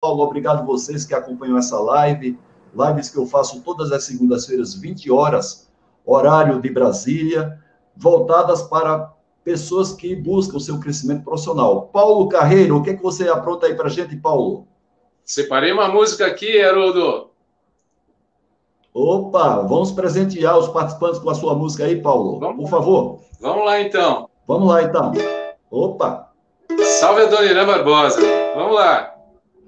Paulo. Obrigado vocês que acompanham essa live. Lives que eu faço todas as segundas-feiras, 20 horas, horário de Brasília, voltadas para pessoas que buscam o seu crescimento profissional. Paulo Carreiro, o que, é que você apronta aí para a gente, Paulo? Separei uma música aqui, Haroldo. Opa, vamos presentear os participantes com a sua música aí, Paulo. Vamos, por favor. Vamos lá, então. Vamos lá, então. Opa. Salve a Dona Irã Barbosa. Vamos lá.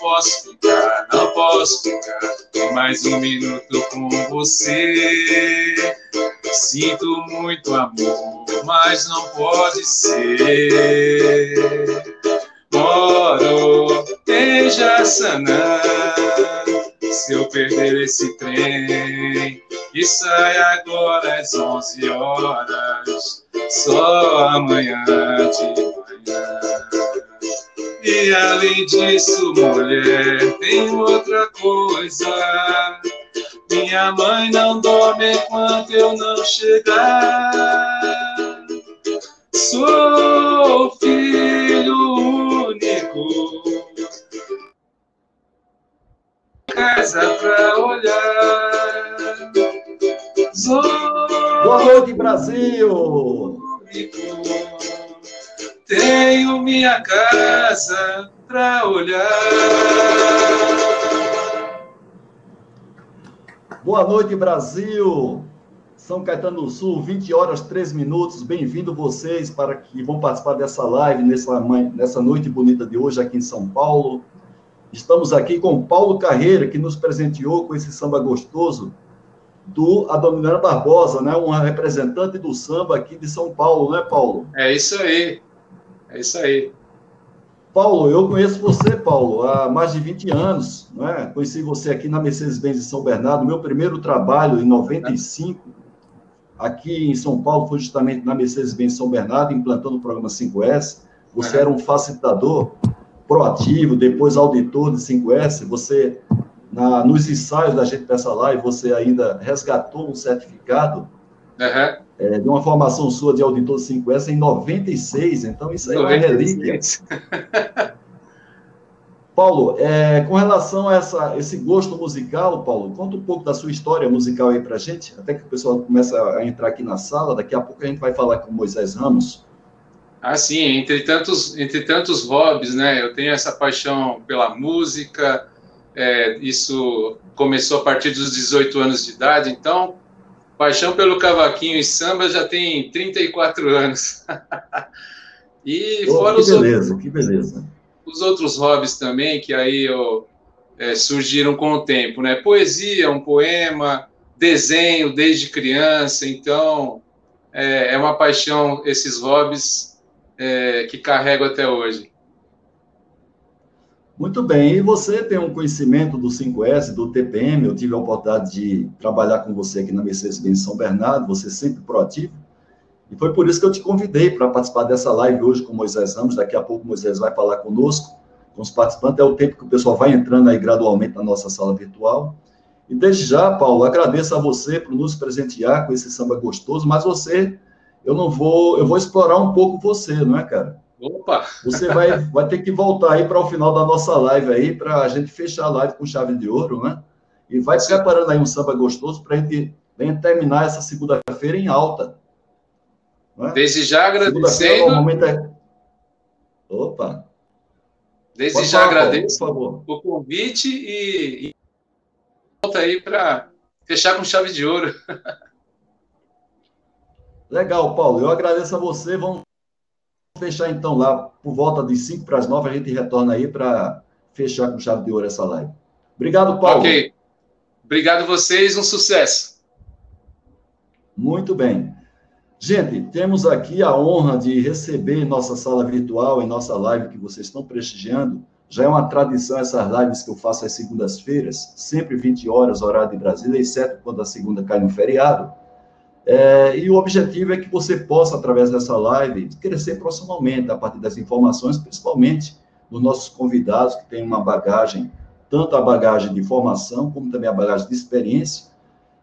Posso ficar, não posso ficar mais um minuto com você. Sinto muito amor, mas não pode ser. Moro em Jaçanã. Se eu perder esse trem e sai agora às 11 horas, só amanhã de manhã. E além disso, mulher, tem outra coisa. Minha mãe não dorme enquanto eu não chegar. Sou filho único casa pra olhar. Boa noite, Brasil! Tenho minha casa pra olhar. Boa noite, Brasil! São Caetano do Sul, 20 horas 3 minutos. Bem-vindo vocês para que vão participar dessa live nessa, nessa noite bonita de hoje aqui em São Paulo. Estamos aqui com Paulo Carreira, que nos presenteou com esse samba gostoso do Adoniran Barbosa, né? Um representante do samba aqui de São Paulo, né, Paulo? É isso aí. É isso aí. Paulo, eu conheço você, Paulo, há mais de 20 anos, né? Conheci você aqui na Mercedes-Benz de São Bernardo. Meu primeiro trabalho em 95 aqui em São Paulo foi justamente na Mercedes-Benz São Bernardo, implantando o programa 5S. Você era um facilitador proativo, depois auditor de 5S, você, na, nos ensaios da gente dessa live, você ainda resgatou um certificado uhum. É, de uma formação sua de auditor de 5S em 96, então isso aí 96. é uma relíquia. Paulo, é, com relação a essa, esse gosto musical, Paulo, conta um pouco da sua história musical aí para gente, até que o pessoal comece a entrar aqui na sala. Daqui a pouco a gente vai falar com Moisés Ramos, ah, sim, entre tantos, entre tantos hobbies, né? Eu tenho essa paixão pela música, é, isso começou a partir dos 18 anos de idade, então, paixão pelo cavaquinho e samba já tem 34 anos. e oh, fora que os beleza, outros, que beleza. Os outros hobbies também, que aí eu, é, surgiram com o tempo, né? Poesia, um poema, desenho desde criança, então é, é uma paixão esses hobbies é, que carrego até hoje. Muito bem, e você tem um conhecimento do 5S, do TPM, eu tive a oportunidade de trabalhar com você aqui na Mercedes-Benz São Bernardo, você é sempre proativo, e foi por isso que eu te convidei para participar dessa live hoje com Moisés Ramos, daqui a pouco Moisés vai falar conosco, com os participantes, é o tempo que o pessoal vai entrando aí gradualmente na nossa sala virtual, e desde já, Paulo, agradeço a você por nos presentear com esse samba gostoso, mas você eu não vou, eu vou explorar um pouco você, não é, cara? Opa! Você vai, vai ter que voltar aí para o final da nossa live aí, para a gente fechar a live com chave de ouro, né? E vai preparando aí um samba gostoso para a gente, terminar essa segunda-feira em alta. É? Desde já agradecendo. É... Opa! Desde Pode já falar, agradeço Paulo, o convite e, e volta aí para fechar com chave de ouro. Legal, Paulo. Eu agradeço a você. Vamos fechar então lá por volta de 5 para as 9. A gente retorna aí para fechar com chave de ouro essa live. Obrigado, Paulo. Ok. Obrigado a vocês. Um sucesso. Muito bem. Gente, temos aqui a honra de receber em nossa sala virtual, em nossa live que vocês estão prestigiando, Já é uma tradição essas lives que eu faço às segundas-feiras, sempre 20 horas, horário de Brasília, exceto quando a segunda cai no feriado. É, e o objetivo é que você possa, através dessa live, crescer profissionalmente a partir das informações, principalmente dos nossos convidados, que têm uma bagagem, tanto a bagagem de formação, como também a bagagem de experiência,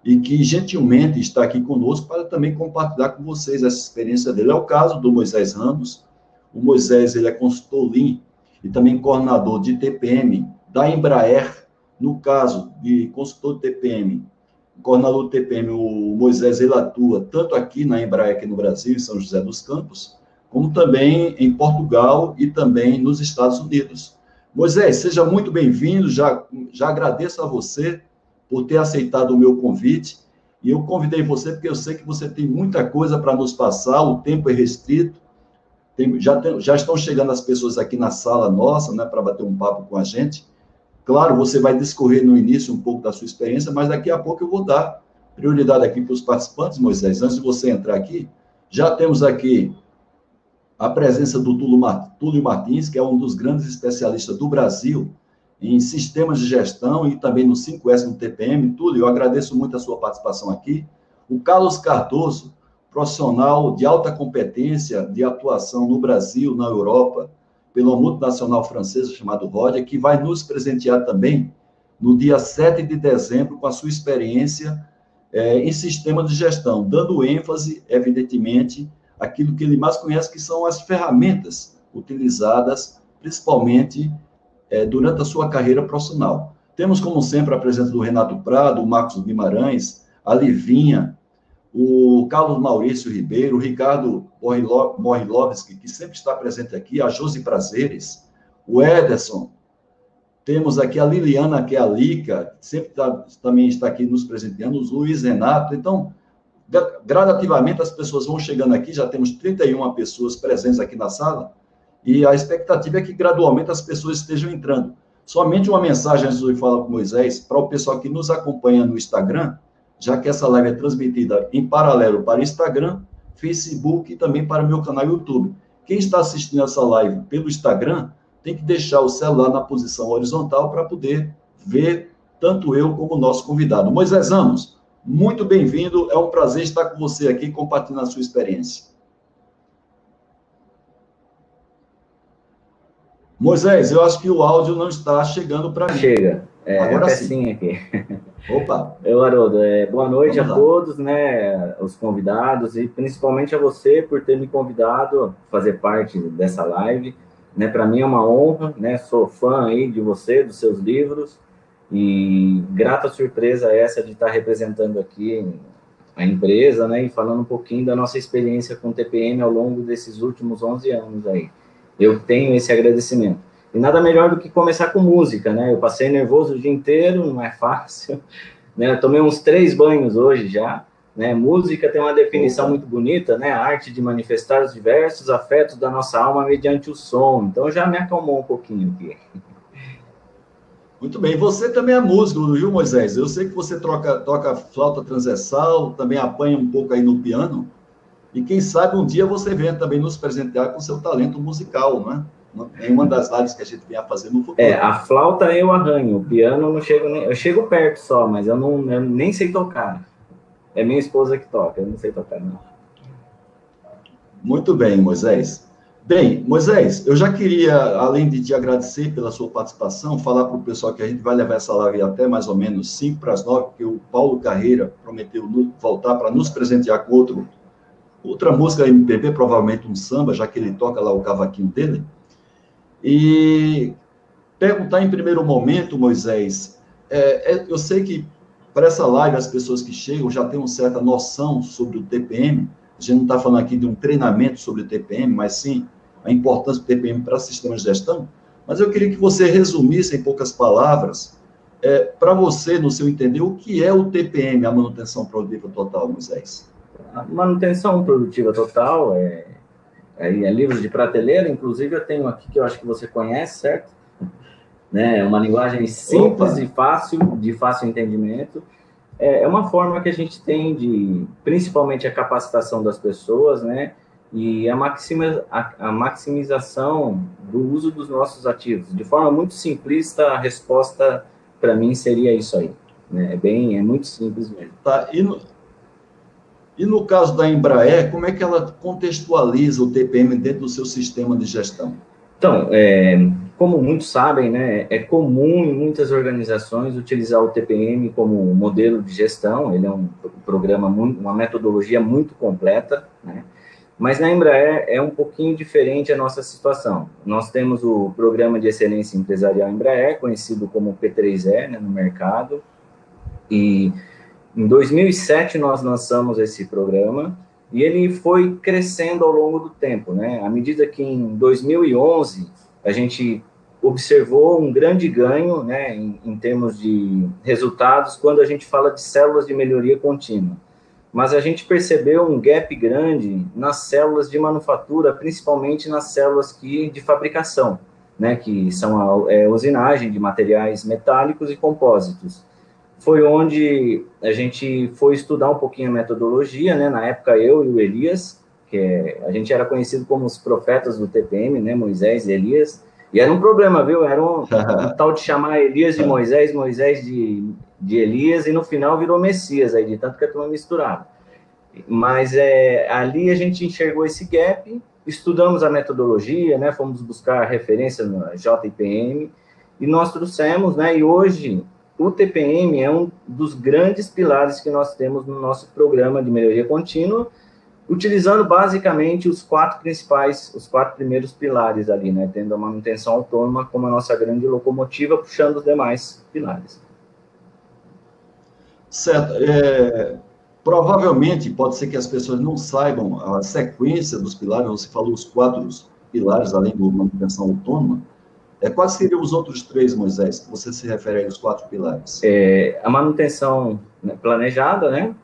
e que gentilmente está aqui conosco para também compartilhar com vocês essa experiência dele. É o caso do Moisés Ramos. O Moisés ele é consultor Lean e também coordenador de TPM da Embraer. No caso de consultor de TPM, coordenador do TPM, o Moisés, ele atua tanto aqui na Embraer, aqui no Brasil, em São José dos Campos, como também em Portugal e também nos Estados Unidos. Moisés, seja muito bem-vindo, já, já agradeço a você por ter aceitado o meu convite. E eu convidei você porque eu sei que você tem muita coisa para nos passar, o tempo é restrito. Tem, já, tem, já estão chegando as pessoas aqui na sala nossa, né, para bater um papo com a gente. Claro, você vai discorrer no início um pouco da sua experiência, mas daqui a pouco eu vou dar prioridade aqui para os participantes, Moisés. Antes de você entrar aqui, já temos aqui a presença do Túlio Martins, que é um dos grandes especialistas do Brasil em sistemas de gestão e também no 5S no TPM. Túlio, eu agradeço muito a sua participação aqui. O Carlos Cardoso, profissional de alta competência de atuação no Brasil, na Europa, pela multinacional francesa chamado Rodia, que vai nos presentear também no dia 7 de dezembro com a sua experiência é, em sistema de gestão, dando ênfase, evidentemente, aquilo que ele mais conhece, que são as ferramentas utilizadas, principalmente é, durante a sua carreira profissional. Temos, como sempre, a presença do Renato Prado, o Marcos Guimarães, a Livinha, o Carlos Maurício Ribeiro, o Ricardo Morilovski, que sempre está presente aqui, a Josi Prazeres, o Ederson, temos aqui a Liliana, que é a Lica, sempre tá, também está aqui nos presenteando, o Luiz Renato. Então, gradativamente as pessoas vão chegando aqui, já temos 31 pessoas presentes aqui na sala, e a expectativa é que gradualmente as pessoas estejam entrando. Somente uma mensagem antes de falar com Moisés, para o pessoal que nos acompanha no Instagram, já que essa live é transmitida em paralelo para Instagram, Facebook e também para meu canal YouTube. Quem está assistindo essa live pelo Instagram tem que deixar o celular na posição horizontal para poder ver tanto eu como o nosso convidado. Moisés Ramos, muito bem-vindo. É um prazer estar com você aqui compartilhando a sua experiência. Moisés, eu acho que o áudio não está chegando para mim. Chega. É, Agora sim. aqui. Opa. Eu, Haroldo, é, boa noite Vamos a lá. todos, né, os convidados e principalmente a você por ter me convidado a fazer parte dessa live. Né, para mim é uma honra, né, sou fã aí de você, dos seus livros e grata surpresa essa de estar representando aqui a empresa, né, e falando um pouquinho da nossa experiência com o TPM ao longo desses últimos 11 anos aí eu tenho esse agradecimento. E nada melhor do que começar com música, né? Eu passei nervoso o dia inteiro, não é fácil. Né? Eu tomei uns três banhos hoje já. Né? Música tem uma definição muito bonita, né? A arte de manifestar os diversos afetos da nossa alma mediante o som. Então já me acalmou um pouquinho aqui. Muito bem. Você também é músico, viu, Moisés? Eu sei que você troca, toca flauta transversal, também apanha um pouco aí no piano. E quem sabe um dia você venha também nos presentear com seu talento musical, né? Em uma das lives que a gente a fazer no futuro. É, a flauta eu arranho, o piano eu não chego nem. Eu chego perto só, mas eu, não, eu nem sei tocar. É minha esposa que toca, eu não sei tocar, não. Muito bem, Moisés. Bem, Moisés, eu já queria, além de te agradecer pela sua participação, falar para o pessoal que a gente vai levar essa live até mais ou menos 5 para as 9, porque o Paulo Carreira prometeu voltar para nos presentear com outro outra música MPB, provavelmente um samba, já que ele toca lá o cavaquinho dele. E perguntar em primeiro momento, Moisés, é, é, eu sei que para essa live as pessoas que chegam já têm uma certa noção sobre o TPM. A gente não está falando aqui de um treinamento sobre o TPM, mas sim a importância do TPM para sistemas de gestão. Mas eu queria que você resumisse em poucas palavras, é, para você, no seu entender, o que é o TPM, a manutenção produtiva total, Moisés? a manutenção produtiva total é, é, é livro de prateleira, inclusive eu tenho aqui que eu acho que você conhece, certo? Né, é uma linguagem simples Opa. e fácil, de fácil entendimento. É, é uma forma que a gente tem de, principalmente a capacitação das pessoas, né? e a, maxima, a, a, maximização do uso dos nossos ativos. De forma muito simplista, a resposta para mim seria isso aí. Né? É bem, é muito simples mesmo. Tá, e no, e no caso da Embraer, como é que ela contextualiza o TPM dentro do seu sistema de gestão? Então, é, como muitos sabem, né, é comum em muitas organizações utilizar o TPM como modelo de gestão. Ele é um programa, muito, uma metodologia muito completa, né? Mas na Embraer é um pouquinho diferente a nossa situação. Nós temos o Programa de Excelência Empresarial Embraer, conhecido como P3E né, no mercado, e em 2007 nós lançamos esse programa e ele foi crescendo ao longo do tempo, né? À medida que em 2011 a gente observou um grande ganho, né, em, em termos de resultados quando a gente fala de células de melhoria contínua mas a gente percebeu um gap grande nas células de manufatura, principalmente nas células que, de fabricação, né, que são a é, usinagem de materiais metálicos e compósitos. Foi onde a gente foi estudar um pouquinho a metodologia, né, na época eu e o Elias, que é, a gente era conhecido como os profetas do TPM, né, Moisés e Elias, e era um problema, viu? Era um, um tal de chamar Elias de Moisés, Moisés de, de Elias, e no final virou Messias, aí, de tanto que a turma misturava. Mas é, ali a gente enxergou esse gap, estudamos a metodologia, né, fomos buscar referência no JPM, e nós trouxemos, né, e hoje o TPM é um dos grandes pilares que nós temos no nosso programa de melhoria contínua, utilizando basicamente os quatro principais, os quatro primeiros pilares ali, né, tendo a manutenção autônoma como a nossa grande locomotiva, puxando os demais pilares. Certo. É, provavelmente, pode ser que as pessoas não saibam a sequência dos pilares, você falou os quatro pilares, além do manutenção autônoma, é, quais seriam os outros três, Moisés, que você se refere aos quatro pilares? É, a manutenção né, planejada, né?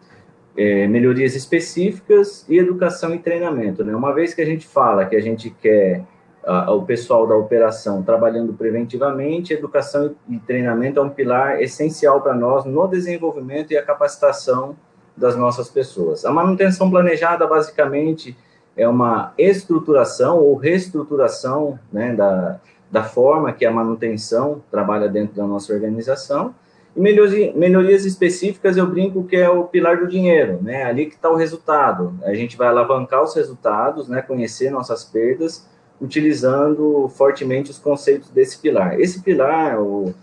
é, melhorias específicas e educação e treinamento. Né? Uma vez que a gente fala que a gente quer o pessoal da operação trabalhando preventivamente, educação e treinamento é um pilar essencial para nós no desenvolvimento e a capacitação das nossas pessoas. A manutenção planejada, basicamente, é uma estruturação ou reestruturação né, da, da forma que a manutenção trabalha dentro da nossa organização, e melhorias, específicas, eu brinco que é o pilar do dinheiro, né? Ali que está o resultado. A gente vai alavancar os resultados, né? Conhecer nossas perdas, utilizando fortemente os conceitos desse pilar. Esse pilar, o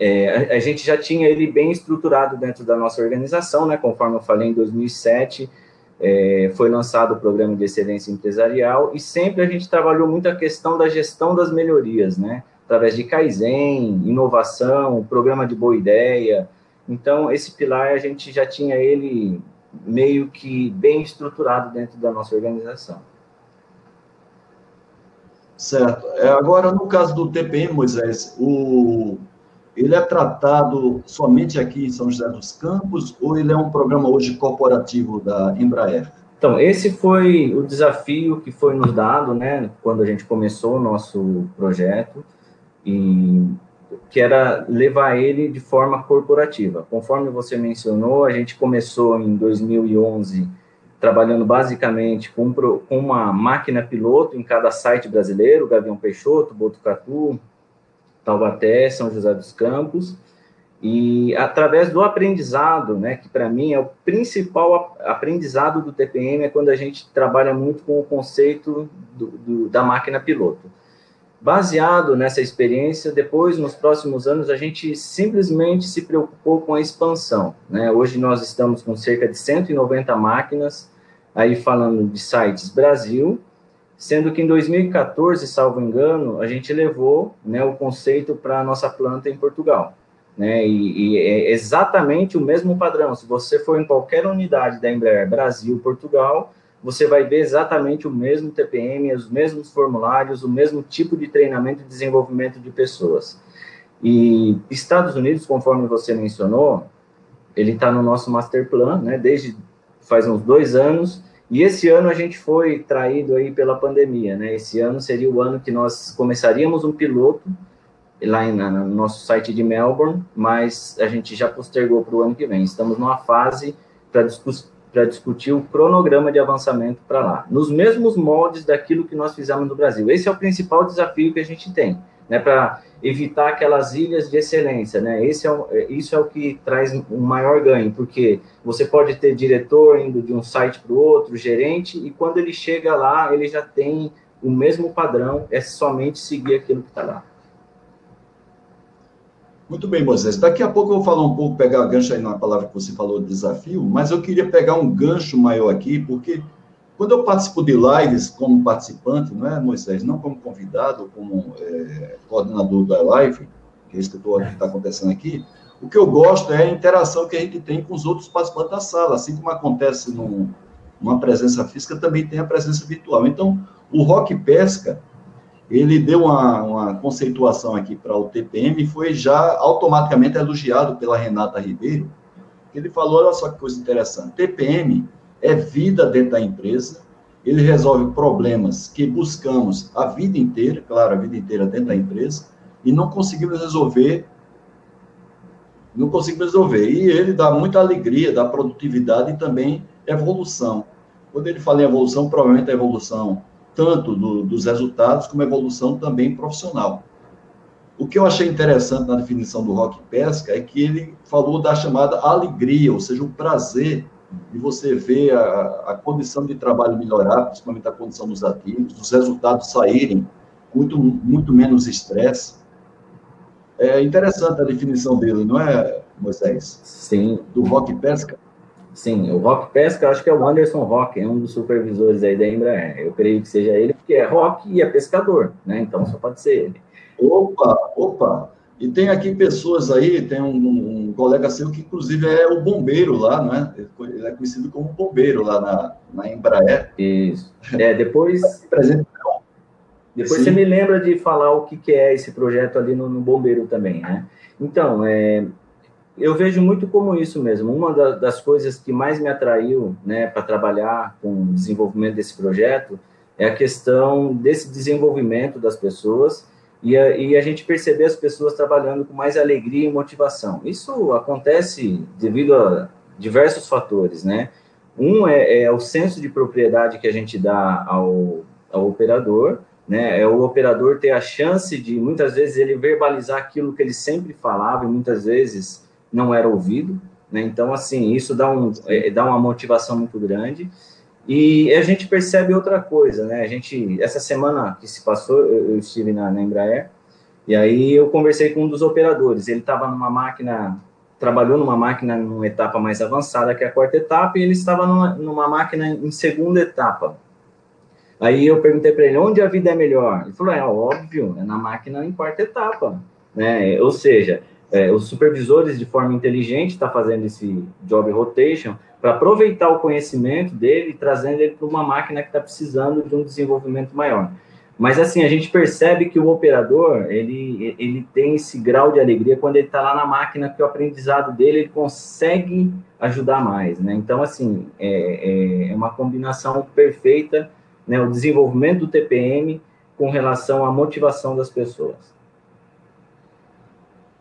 é, a, a, gente já tinha ele bem estruturado dentro da nossa organização, né? Conforme eu falei, em 2007 é, foi lançado o programa de excelência empresarial e sempre a gente trabalhou muito a questão da gestão das melhorias, né? através de Kaizen, inovação, programa de boa ideia. Então, esse pilar a gente já tinha ele meio que bem estruturado dentro da nossa organização. Certo. É, agora, no caso do TPM, Moisés, o, ele é tratado somente aqui em São José dos Campos ou ele é um programa hoje corporativo da Embraer? Então, esse foi o desafio que foi nos dado, né, quando a gente começou o nosso projeto e que era levar ele de forma corporativa. Conforme você mencionou, a gente começou em 2011 trabalhando basicamente com, uma máquina piloto em cada site brasileiro, Gavião Peixoto, Botucatu, Taubaté, São José dos Campos, e através do aprendizado, né, que para mim é o principal aprendizado do TPM, é quando a gente trabalha muito com o conceito do, do, da máquina piloto. Baseado nessa experiência, depois, nos próximos anos, a gente simplesmente se preocupou com a expansão. Né? Hoje nós estamos com cerca de 190 máquinas, aí falando de sites Brasil, sendo que em 2014, salvo engano, a gente levou né, o conceito para a nossa planta em Portugal. Né? E, e, é exatamente o mesmo padrão. Se você for em qualquer unidade da Embraer Brasil, Portugal, você vai ver exatamente o mesmo TPM, os mesmos formulários, o mesmo tipo de treinamento e desenvolvimento de pessoas. E Estados Unidos, conforme você mencionou, ele está no nosso master plan, né, desde faz uns dois anos, e esse ano a gente foi traído aí pela pandemia, né, esse ano seria o ano que nós começaríamos um piloto lá em, no nosso site de Melbourne, mas a gente já postergou para o ano que vem. Estamos numa fase para para discutir o cronograma de avançamento para lá, nos mesmos moldes daquilo que nós fizemos no Brasil. Esse é o principal desafio que a gente tem, né, para evitar aquelas ilhas de excelência, né? Esse é o, isso é o que traz um maior ganho, porque você pode ter diretor indo de um site para o outro, gerente, e quando ele chega lá, ele já tem o mesmo padrão, é somente seguir aquilo que está lá. Muito bem, Moisés. Daqui a pouco eu vou falar um pouco, pegar gancho aí na palavra que você falou, desafio, mas eu queria pegar um gancho maior aqui, porque quando eu participo de lives como participante, não é, Moisés? Não como convidado, como é, coordenador da live, que é isso que está acontecendo aqui, o que eu gosto é a interação que a gente tem com os outros participantes da sala, assim como acontece num, numa presença física, também tem a presença virtual. Então, o Rock Pesca, ele deu uma, uma conceituação aqui para o TPM e foi já automaticamente elogiado pela Renata Ribeiro. Ele falou, olha só que coisa interessante, TPM é vida dentro da empresa, ele resolve problemas que buscamos a vida inteira, claro, a vida inteira dentro da empresa, e não conseguimos resolver, não conseguimos resolver. E ele dá muita alegria, dá produtividade e também evolução. Quando ele fala em evolução, provavelmente a evolução tanto do, dos resultados como a evolução também profissional. O que eu achei interessante na definição do Rock Pesca é que ele falou da chamada alegria, ou seja, o prazer de você ver a, a condição de trabalho melhorar, principalmente a condição dos ativos, os resultados saírem muito, muito menos estresse. É interessante a definição dele, não é, Moisés? Sim. Do Rock Pesca. Sim, o Rock Pesca, acho que é o Anderson Rock, é um dos supervisores aí da Embraer. Eu creio que seja ele, porque é Rock e é pescador, né? Então só pode ser ele. Opa, opa! E tem aqui pessoas aí, tem um, um, colega seu que inclusive é o bombeiro lá, não é? Ele é conhecido como bombeiro lá na, na Embraer. Isso. É, depois. depois Sim. você me lembra de falar o que, que é esse projeto ali no, no bombeiro também, né? Então, é, eu vejo muito como isso mesmo. Uma da, das coisas que mais me atraiu, né, para trabalhar com o desenvolvimento desse projeto é a questão desse desenvolvimento das pessoas e a, e a gente perceber as pessoas trabalhando com mais alegria e motivação. Isso acontece devido a diversos fatores, né? Um é, é o senso de propriedade que a gente dá ao, ao operador, né? É o operador ter a chance de, muitas vezes, ele verbalizar aquilo que ele sempre falava e muitas vezes não era ouvido, né? Então, assim, isso dá, um, é, dá uma motivação muito grande. E a gente percebe outra coisa, né? A gente, essa semana que se passou, eu, eu estive na, na, Embraer, e aí eu conversei com um dos operadores. Ele estava numa máquina, trabalhou numa máquina numa etapa mais avançada, que é a quarta etapa, e ele estava numa, numa máquina em segunda etapa. Aí eu perguntei para ele, onde a vida é melhor? Ele falou, é óbvio, é na máquina em quarta etapa, né? Ou seja, é, os supervisores, de forma inteligente, estão tá fazendo esse job rotation para aproveitar o conhecimento dele e trazendo ele para uma máquina que está precisando de um desenvolvimento maior. Mas, assim, a gente percebe que o operador, ele, ele tem esse grau de alegria quando ele está lá na máquina, que o aprendizado dele, ele consegue ajudar mais, né? Então, assim, é, é, é uma combinação perfeita, né? O desenvolvimento do TPM com relação à motivação das pessoas.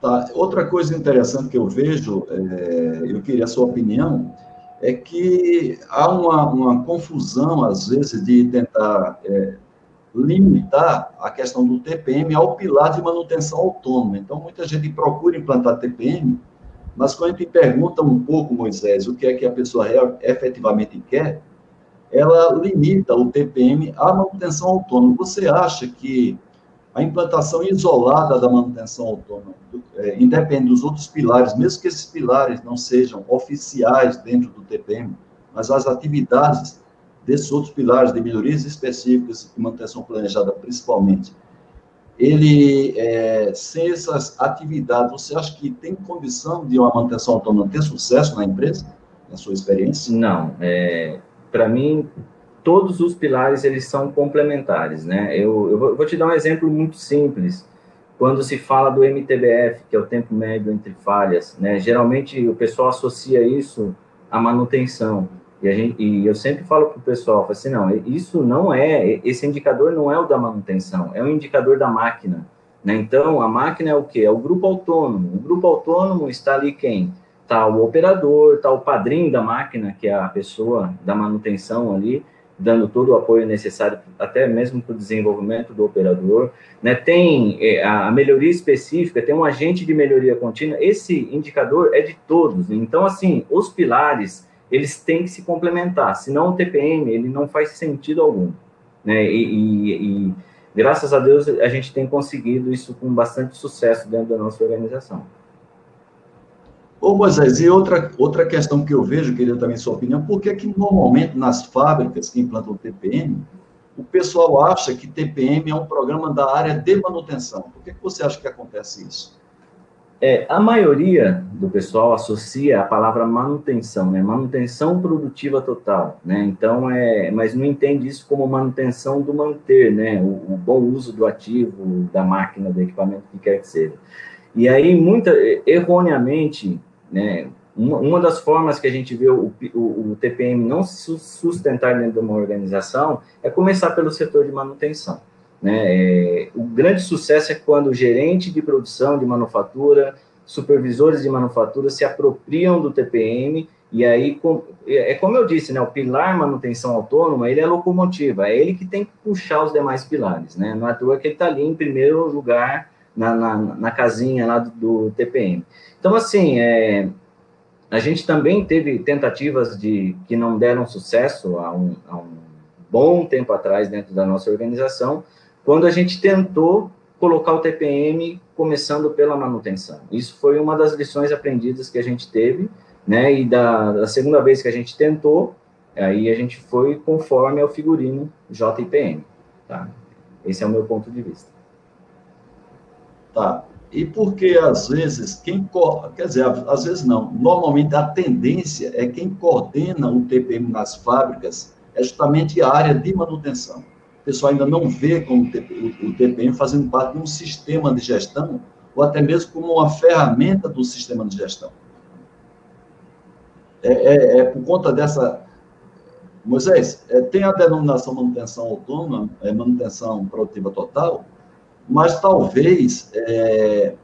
Tá. Outra coisa interessante que eu vejo, é, eu queria a sua opinião, é que há uma, uma confusão, às vezes, de tentar é, limitar a questão do TPM ao pilar de manutenção autônoma. Então, muita gente procura implantar TPM, mas quando a gente pergunta um pouco, Moisés, o que é que a pessoa efetivamente quer, ela limita o TPM à manutenção autônoma. Você acha que a implantação isolada da manutenção autônoma, é, independe dos outros pilares, mesmo que esses pilares não sejam oficiais dentro do TPM, mas as atividades desses outros pilares de melhorias específicas e manutenção planejada principalmente, ele, é, sem essas atividades, você acha que tem condição de uma manutenção autônoma ter sucesso na empresa, na sua experiência? Não, é, para mim, todos os pilares eles são complementares, né? Eu, eu vou te dar um exemplo muito simples. Quando se fala do MTBF, que é o tempo médio entre falhas, né? Geralmente o pessoal associa isso à manutenção. E, gente, e eu sempre falo para o pessoal, assim, não, isso não é, esse indicador não é o da manutenção, é o indicador da máquina. Né? Então, a máquina é o quê? É o grupo autônomo. O grupo autônomo está ali quem? tá o operador, tá o padrinho da máquina, que é a pessoa da manutenção ali, dando todo o apoio necessário, até mesmo para o desenvolvimento do operador. Né? Tem é, a melhoria específica, tem um agente de melhoria contínua. Esse indicador é de todos. Então, assim, os pilares, eles têm que se complementar. Senão, o TPM, ele não faz sentido algum. Né? E, e, e graças a Deus, a gente tem conseguido isso com bastante sucesso dentro da nossa organização. Ô Moisés, e outra, outra questão que eu vejo, queria também sua opinião, por que que normalmente nas fábricas que implantam TPM, o pessoal acha que TPM é um programa da área de manutenção? Por que, que você acha que acontece isso? É, a maioria do pessoal associa a palavra manutenção, né? Manutenção produtiva total, né? Então, é, mas não entende isso como manutenção do manter, né? O, o bom uso do ativo, da máquina, do equipamento, que quer que seja. E aí, muita, erroneamente, né? Uma, uma das formas que a gente vê o, o, o, TPM não se sustentar dentro de uma organização é começar pelo setor de manutenção. Né? É, o grande sucesso é quando o gerente de produção de manufatura, supervisores de manufatura se apropriam do TPM e aí, com, é, é como eu disse, né, o pilar manutenção autônoma, ele é locomotiva, é ele que tem que puxar os demais pilares, né? Não é que ele está ali em primeiro lugar na, na, na casinha lá do, do TPM. Então, assim, é, a gente também teve tentativas de que não deram sucesso há um, há um bom tempo atrás dentro da nossa organização, quando a gente tentou colocar o TPM começando pela manutenção. Isso foi uma das lições aprendidas que a gente teve, né? E da, da segunda vez que a gente tentou, aí a gente foi conforme ao figurino JPM, tá? Esse é o meu ponto de vista. Tá. E porque, às vezes, quem. Quer dizer, às vezes não. Normalmente, a tendência é quem coordena o TPM nas fábricas é justamente a área de manutenção. O pessoal ainda não vê como o TPM fazendo parte de um sistema de gestão, ou até mesmo como uma ferramenta do sistema de gestão. É, é, é por conta dessa. Moisés, é, tem a denominação manutenção autônoma, é, manutenção produtiva total, mas talvez é,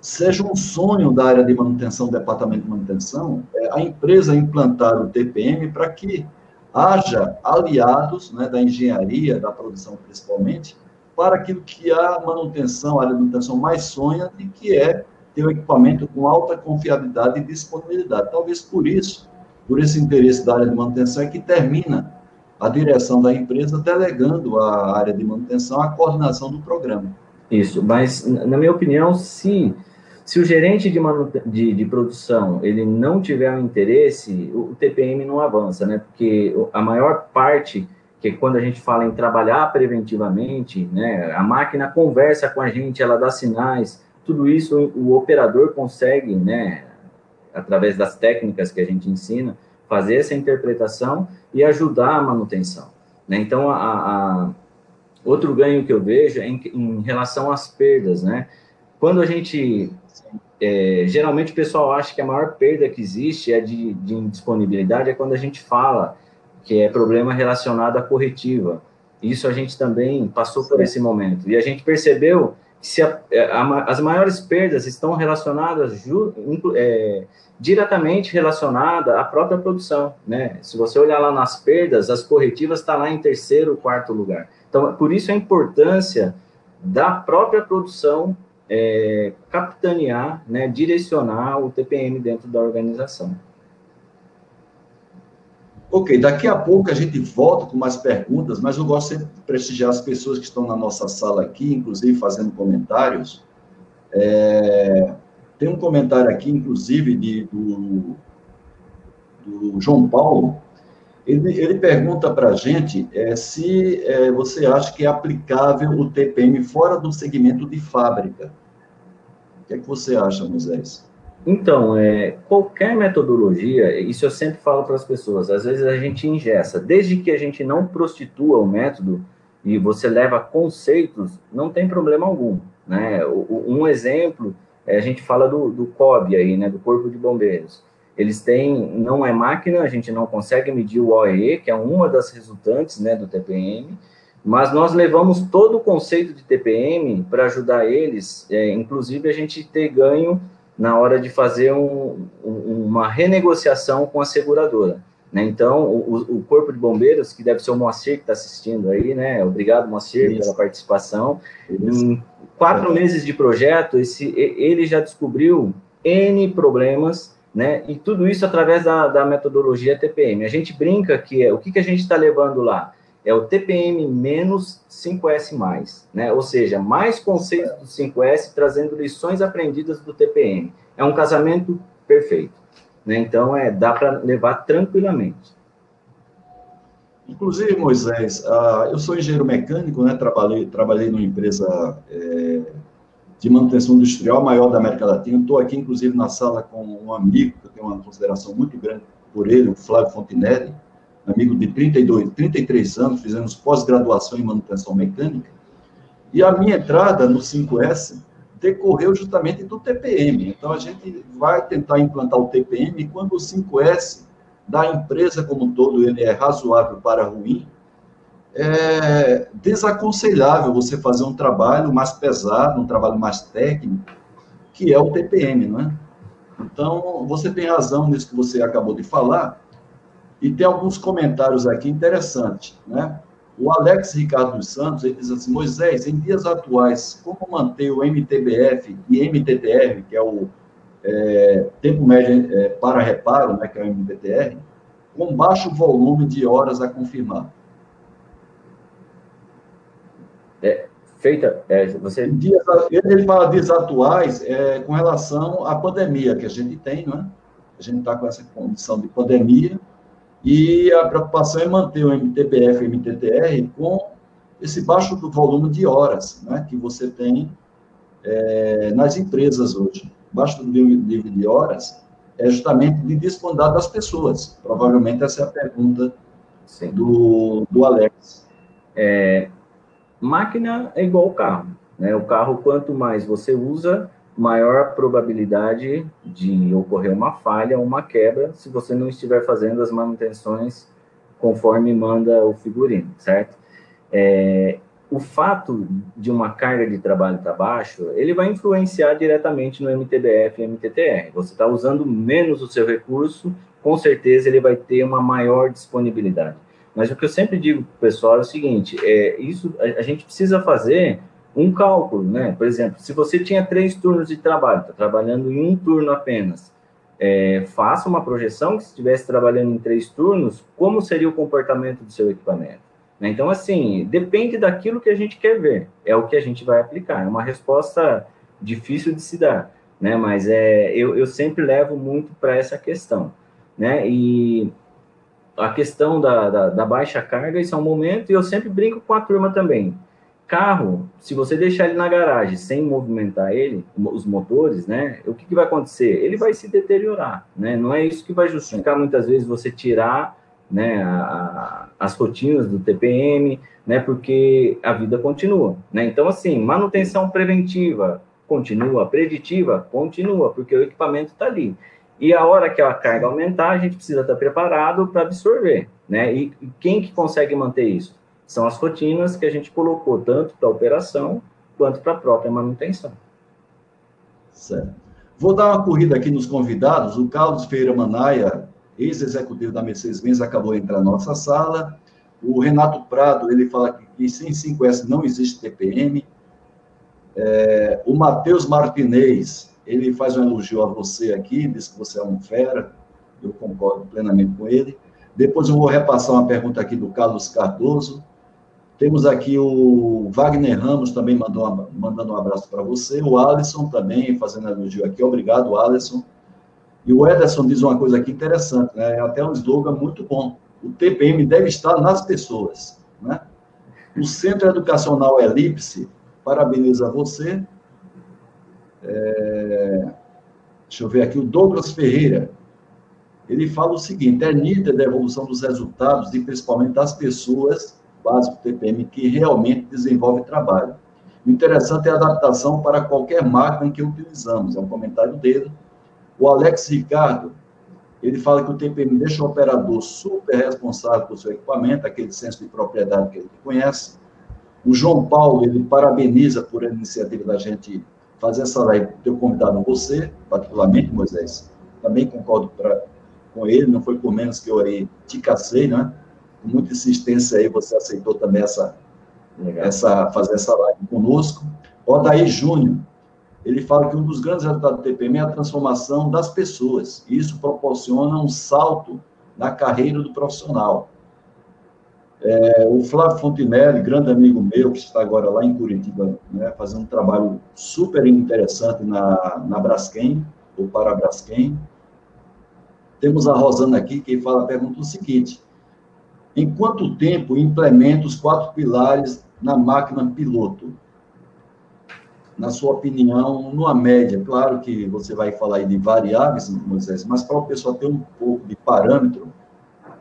seja um sonho da área de manutenção, do departamento de manutenção, é, a empresa implantar o TPM para que haja aliados né, da engenharia, da produção principalmente, para aquilo que a manutenção, a área de manutenção mais sonha, e que é ter um equipamento com alta confiabilidade e disponibilidade. Talvez por isso, por esse interesse da área de manutenção, é que termina a direção da empresa delegando à área de manutenção a coordenação do programa. Isso, mas na minha opinião, se, se o gerente de, de, de produção ele não tiver um interesse, o, o TPM não avança, né? Porque a maior parte que quando a gente fala em trabalhar preventivamente, né, a máquina conversa com a gente, ela dá sinais, tudo isso o operador consegue, né, através das técnicas que a gente ensina, fazer essa interpretação e ajudar a manutenção. Né? Então, a, a, outro ganho que eu vejo é em, em relação às perdas, né? Quando a gente é, geralmente o pessoal acha que a maior perda que existe é de, de indisponibilidade é quando a gente fala que é problema relacionado à corretiva. Isso a gente também passou por esse momento. E a gente percebeu se a, a, as maiores perdas estão relacionadas ju, é, diretamente relacionada à própria produção, né? Se você olhar lá nas perdas, as corretivas está lá em terceiro, quarto lugar. Então, por isso a importância da própria produção é, capitanear, né, direcionar o TPM dentro da organização. Ok, daqui a pouco a gente volta com mais perguntas, mas eu gosto sempre de prestigiar as pessoas que estão na nossa sala aqui, inclusive fazendo comentários. É, tem um comentário aqui, inclusive, de, do, do João Paulo. Ele, ele pergunta para a gente é, se é, você acha que é aplicável o TPM fora do segmento de fábrica. O que é que você acha, Moisés? Então, é, qualquer metodologia, isso eu sempre falo para as pessoas, às vezes a gente ingessa, desde que a gente não prostitua o método e você leva conceitos, não tem problema algum. Né? Um exemplo é, a gente fala do, do COB aí, né, do Corpo de Bombeiros. Eles têm, não é máquina, a gente não consegue medir o OEE, que é uma das resultantes, né, do TPM, mas nós levamos todo o conceito de TPM para ajudar eles, é, inclusive a gente ter ganho na hora de fazer um, uma renegociação com a seguradora. Né? Então, o, o, Corpo de Bombeiros, que deve ser o Moacir que está assistindo aí, né? Obrigado, Moacir, Isso. pela participação. Isso. Em quatro é. meses de projeto, esse, ele já descobriu N problemas, né? E tudo isso através da, da metodologia TPM. A gente brinca que é, o que, que a gente está levando lá? É o TPM menos 5S+, né? Ou seja, mais conceitos do 5S trazendo lições aprendidas do TPM. É um casamento perfeito. Né? Então, é, dá para levar tranquilamente. Inclusive, Moisés, uh, eu sou engenheiro mecânico, né? trabalhei, trabalhei numa empresa é, de manutenção industrial maior da América Latina. Estou aqui, inclusive, na sala com um amigo, que eu tenho uma consideração muito grande por ele, o Flávio Fontinelli, amigo de 32, 33 anos, fizemos pós-graduação em manutenção mecânica. E a minha entrada no 5S decorreu justamente do TPM. Então, a gente vai tentar implantar o TPM quando o 5S da empresa como um todo ele é razoável para ruim, é desaconselhável você fazer um trabalho mais pesado, um trabalho mais técnico, que é o TPM, não é? Então, você tem razão nisso que você acabou de falar, e tem alguns comentários aqui interessantes, né? O Alex Ricardo dos Santos, ele diz assim, Moisés, em dias atuais, como manter o MTBF e MTTR, que é o é, tempo médio é, para reparo, né, que é o MTTR, com baixo volume de horas a confirmar? É, feita, é, você... Dias, ele fala dias atuais é, com relação à pandemia que a gente tem, não é? A gente está com essa condição de pandemia, e a preocupação é manter o MTBF e o MTTR com esse baixo volume de horas né, que você tem é, nas empresas hoje. Baixo nível de horas é justamente de disponibilidade das pessoas. Provavelmente essa é a pergunta do, do Alex. É, máquina é igual ao carro. Né? O carro, quanto mais você usa, maior probabilidade de ocorrer uma falha, uma quebra, se você não estiver fazendo as manutenções conforme manda o figurino, certo? É, o fato de uma carga de trabalho estar baixo, ele vai influenciar diretamente no MTBF e MTTR. Você está usando menos o seu recurso, com certeza ele vai ter uma maior disponibilidade. Mas o que eu sempre digo para o pessoal é o seguinte: é, isso a, a gente precisa fazer um cálculo, né? Por exemplo, se você tinha três turnos de trabalho, está trabalhando em um turno apenas, é, faça uma projeção que se estivesse trabalhando em três turnos, como seria o comportamento do seu equipamento. Né? Então, assim, depende daquilo que a gente quer ver, é o que a gente vai aplicar. É uma resposta difícil de se dar, né? Mas é, eu, eu sempre levo muito para essa questão, né? E a questão da, da, da baixa carga, isso é um momento, e eu sempre brinco com a turma também carro, se você deixar ele na garagem sem movimentar ele, os motores, né, o que, que vai acontecer? Ele vai se deteriorar, né? Não é isso que vai justificar muitas vezes você tirar, né, a, as rotinas do TPM, né, porque a vida continua, né? Então, assim, manutenção preventiva continua, preditiva continua, porque o equipamento está ali. E a hora que a carga aumentar, a gente precisa estar preparado para absorver, né? E quem que consegue manter isso? São as rotinas que a gente colocou tanto para a operação quanto para a própria manutenção. Certo. Vou dar uma corrida aqui nos convidados. O Carlos Feira Manaia, ex-executivo da Mercedes-Benz, acabou de entrar na nossa sala. O Renato Prado, ele fala que sem 5S não existe TPM. É, o Matheus Martinez, ele faz um elogio a você aqui, diz que você é um fera. Eu concordo plenamente com ele. Depois eu vou repassar uma pergunta aqui do Carlos Cardoso. Temos aqui o Wagner Ramos também mandou uma, mandando um abraço para você. O Alisson também fazendo elogio aqui. Obrigado, Alisson. E o Ederson diz uma coisa aqui interessante, né? É até um slogan muito bom. O TPM deve estar nas pessoas, né? O Centro Educacional Elipse parabeniza você. É... Deixa eu ver aqui, o Douglas Ferreira. Ele fala o seguinte: é nítida a evolução dos resultados e principalmente das pessoas básico TPM que realmente desenvolve trabalho. O interessante é a adaptação para qualquer máquina que utilizamos, é um comentário dele. O Alex Ricardo, ele fala que o TPM deixa o operador super responsável pelo seu equipamento, aquele senso de propriedade que ele conhece. O João Paulo, ele parabeniza por a iniciativa da gente fazer essa live, ter convidado você, particularmente, Moisés. Também concordo pra, com ele, não foi por menos que eu aí te cacei, né? Com muita insistência aí, você aceitou também essa, essa fazer essa live conosco. O Odaí Júnior, ele fala que um dos grandes resultados do TPM é a transformação das pessoas. Isso proporciona um salto na carreira do profissional. É, o Flávio Fontinelli, grande amigo meu, que está agora lá em Curitiba, né, fazendo um trabalho super interessante na, na Braskem, ou para a Braskem. Temos a Rosana aqui, que fala, pergunta o seguinte, em quanto tempo implementa os quatro pilares na máquina piloto? Na sua opinião, numa média, claro que você vai falar aí de variáveis, Moisés, mas para o pessoal ter um pouco de parâmetro,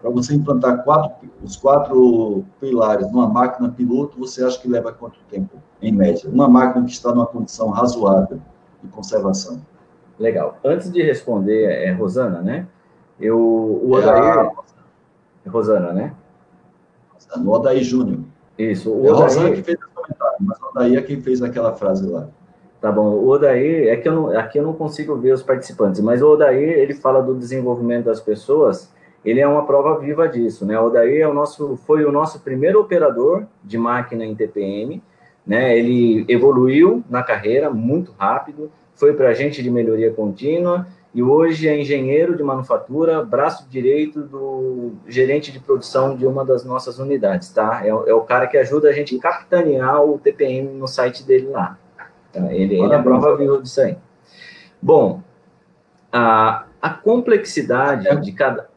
para você implantar quatro, os quatro pilares numa máquina piloto, você acha que leva quanto tempo, em média? Uma máquina que está numa condição razoável de conservação. Legal. Antes de responder, é Rosana, né? Eu, o Odair... É Rosana, né? O Odair Júnior. Isso. O é Odair... Rosana que fez o comentário, mas o Odair é quem fez aquela frase lá. Tá bom. O Odair, é que eu não, aqui eu não consigo ver os participantes, mas o Odair, ele fala do desenvolvimento das pessoas ele é uma prova viva disso, né? O Daí é o nosso, foi o nosso primeiro operador de máquina em TPM, né? Ele evoluiu na carreira muito rápido, foi para agente de melhoria contínua e hoje é engenheiro de manufatura, braço direito do gerente de produção de uma das nossas unidades, tá? É, é o cara que ajuda a gente a capitanear o TPM no site dele lá. Tá? Ele, ele é a prova viva disso aí. Bom, a, a complexidade é. de cada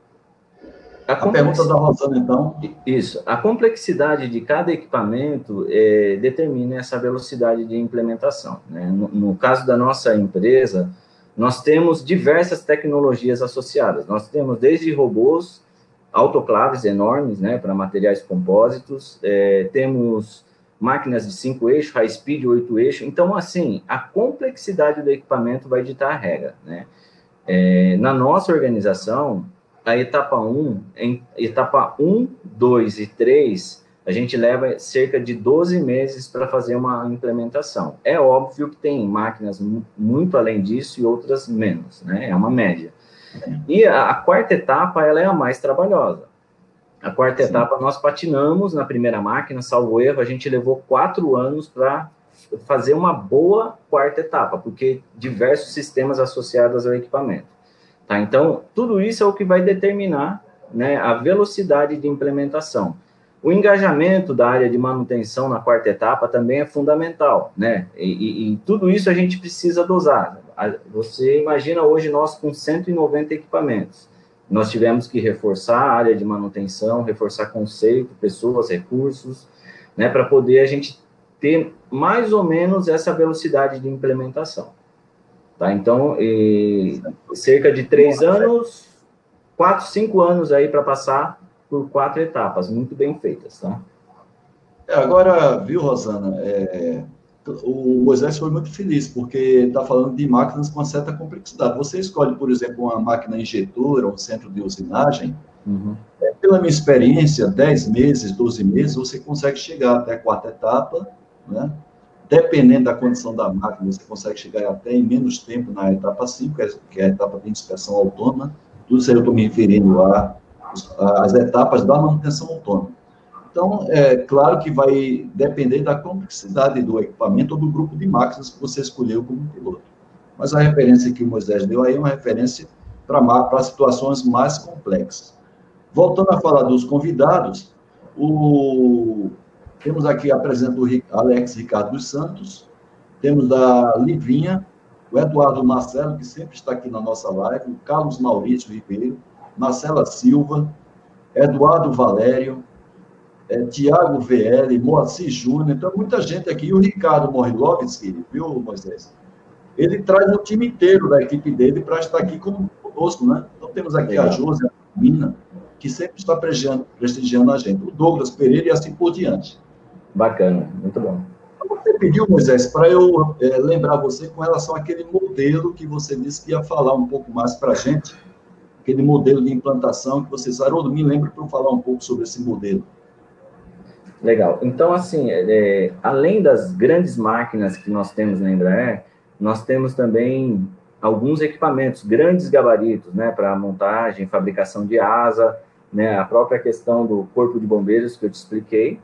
a, a pergunta da Rosana, então. Isso. A complexidade de cada equipamento é, determina essa velocidade de implementação. Né? No, no, caso da nossa empresa, nós temos diversas tecnologias associadas. Nós temos desde robôs, autoclaves enormes, né, para materiais compósitos, é, temos máquinas de cinco eixos, high speed, oito eixos. Então, assim, a complexidade do equipamento vai ditar a regra, né? É, na nossa organização, a etapa 1, em etapa 1, 2 e 3, a gente leva cerca de 12 meses para fazer uma implementação. É óbvio que tem máquinas muito além disso e outras menos, né? É uma média. E a, a quarta etapa, ela é a mais trabalhosa. A quarta Sim. etapa, nós patinamos na primeira máquina, salvo erro, a gente levou quatro anos para fazer uma boa quarta etapa, porque diversos sistemas associados ao equipamento. Tá? Então, tudo isso é o que vai determinar né, a velocidade de implementação. O engajamento da área de manutenção na quarta etapa também é fundamental, né? E, e, e, tudo isso a gente precisa dosar. Você imagina hoje nós com 190 equipamentos. Nós tivemos que reforçar a área de manutenção, reforçar conceito, pessoas, recursos, né, para poder a gente ter mais ou menos essa velocidade de implementação. Tá? Então, cerca de três anos, quatro, cinco anos aí para passar por quatro etapas, muito bem feitas, tá? É, agora, viu, Rosana, é, o Moisés foi muito feliz, porque está falando de máquinas com uma certa complexidade. Você escolhe, por exemplo, uma máquina injetora, um centro de usinagem, uhum. é, pela minha experiência, 10 meses, 12 meses, você consegue chegar até a quarta etapa, né? Dependendo da condição da máquina, você consegue chegar até em menos tempo na etapa 5, que é a etapa de inspeção autônoma. Tudo isso aí eu estou me referindo às etapas da manutenção autônoma. Então, é claro que vai depender da complexidade do equipamento ou do grupo de máquinas que você escolheu como piloto. Mas a referência que o Moisés deu aí é uma referência para situações mais complexas. Voltando a falar dos convidados, o, temos aqui, apresento o Alex Ricardo dos Santos, temos da Livinha, o Eduardo Marcelo, que sempre está aqui na nossa live, o Carlos Maurício Ribeiro, Marcela Silva, Eduardo Valério, é, Tiago VL, Moacir Júnior, então muita gente aqui, e o Ricardo Morilovski, viu, Moisés? Ele traz o time inteiro da equipe dele para estar aqui conosco, né? Então temos aqui Legal. a Josi, a Mina, que sempre está prestigiando, a gente, o Douglas Pereira e assim por diante. Bacana, muito bom. Você pediu, Moisés, para eu é, lembrar você com relação àquele modelo que você disse que ia falar um pouco mais para a gente, aquele modelo de implantação que vocês, Haroldo, me lembra para eu falar um pouco sobre esse modelo. Legal. Então, assim, é, além das grandes máquinas que nós temos na Embraer, nós temos também alguns equipamentos, grandes gabaritos, né, para montagem, fabricação de asa, né, a própria questão do corpo de bombeiros que eu te expliquei,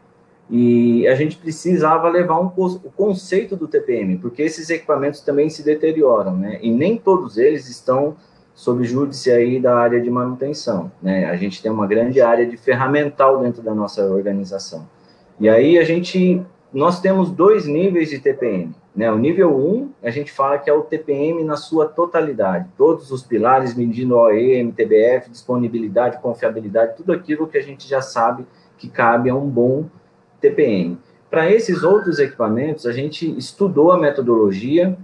e a gente precisava levar um, o conceito do TPM, porque esses equipamentos também se deterioram, né, e nem todos eles estão sob júdice aí da área de manutenção, né, a gente tem uma grande área de ferramental dentro da nossa organização, e aí a gente, nós temos dois níveis de TPM, né? O nível 1, a gente fala que é o TPM na sua totalidade, todos os pilares medindo OE, MTBF, disponibilidade, confiabilidade, tudo aquilo que a gente já sabe que cabe a um bom TPM. Para esses outros equipamentos, a gente estudou a metodologia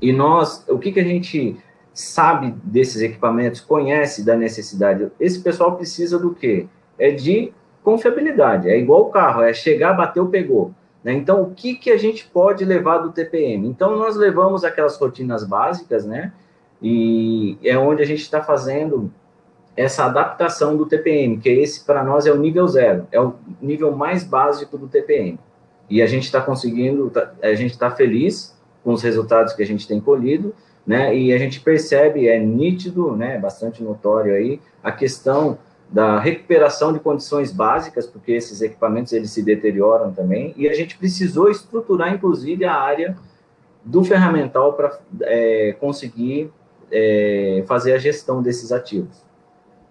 e nós, o que, que a gente sabe desses equipamentos, conhece da necessidade. Esse pessoal precisa do quê? É de confiabilidade, é igual o carro, é chegar, bateu, pegou. Né? Então, o que, que a gente pode levar do TPM? Então, nós levamos aquelas rotinas básicas, né? E é onde a gente está fazendo essa adaptação do TPM, que esse para nós é o nível zero, é o nível mais básico do TPM. E a gente está conseguindo, tá, a gente está feliz com os resultados que a gente tem colhido, né? E a gente percebe, é nítido, né? Bastante notório aí, a questão da recuperação de condições básicas, porque esses equipamentos eles se deterioram também, e a gente precisou estruturar, inclusive, a área do ferramental para é, conseguir é, fazer a gestão desses ativos,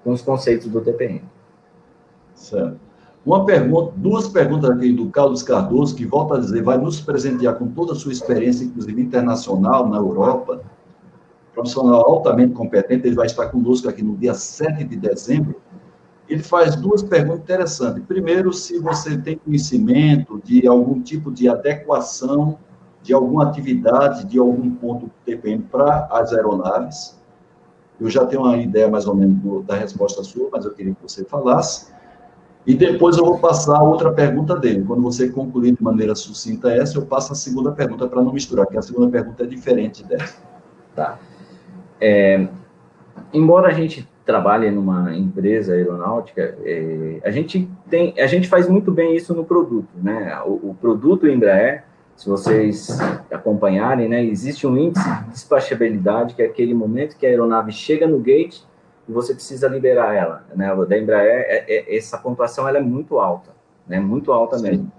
com os conceitos do TPM. Certo. Uma pergunta, duas perguntas aqui do Carlos Cardoso, que volta a dizer, vai nos presentear com toda a sua experiência, inclusive internacional, na Europa, profissional altamente competente, ele vai estar conosco aqui no dia 7 de dezembro, ele faz duas perguntas interessantes. Primeiro, se você tem conhecimento de algum tipo de adequação de alguma atividade, de algum ponto TPM para as aeronaves. Eu já tenho uma ideia mais ou menos do, da resposta sua, mas eu queria que você falasse. E depois eu vou passar a outra pergunta dele. Quando você concluir de maneira sucinta essa, eu passo a segunda pergunta para não misturar, porque a segunda pergunta é diferente dessa. Tá. É, embora a gente trabalha numa empresa aeronáutica, é, a gente tem, a gente faz muito bem isso no produto, né? O, o, produto Embraer, se vocês acompanharem, né, existe um índice de despachabilidade, que é aquele momento que a aeronave chega no gate e você precisa liberar ela, né? Da Embraer, é, é, essa pontuação ela é muito alta, né? Muito alta Sim. mesmo.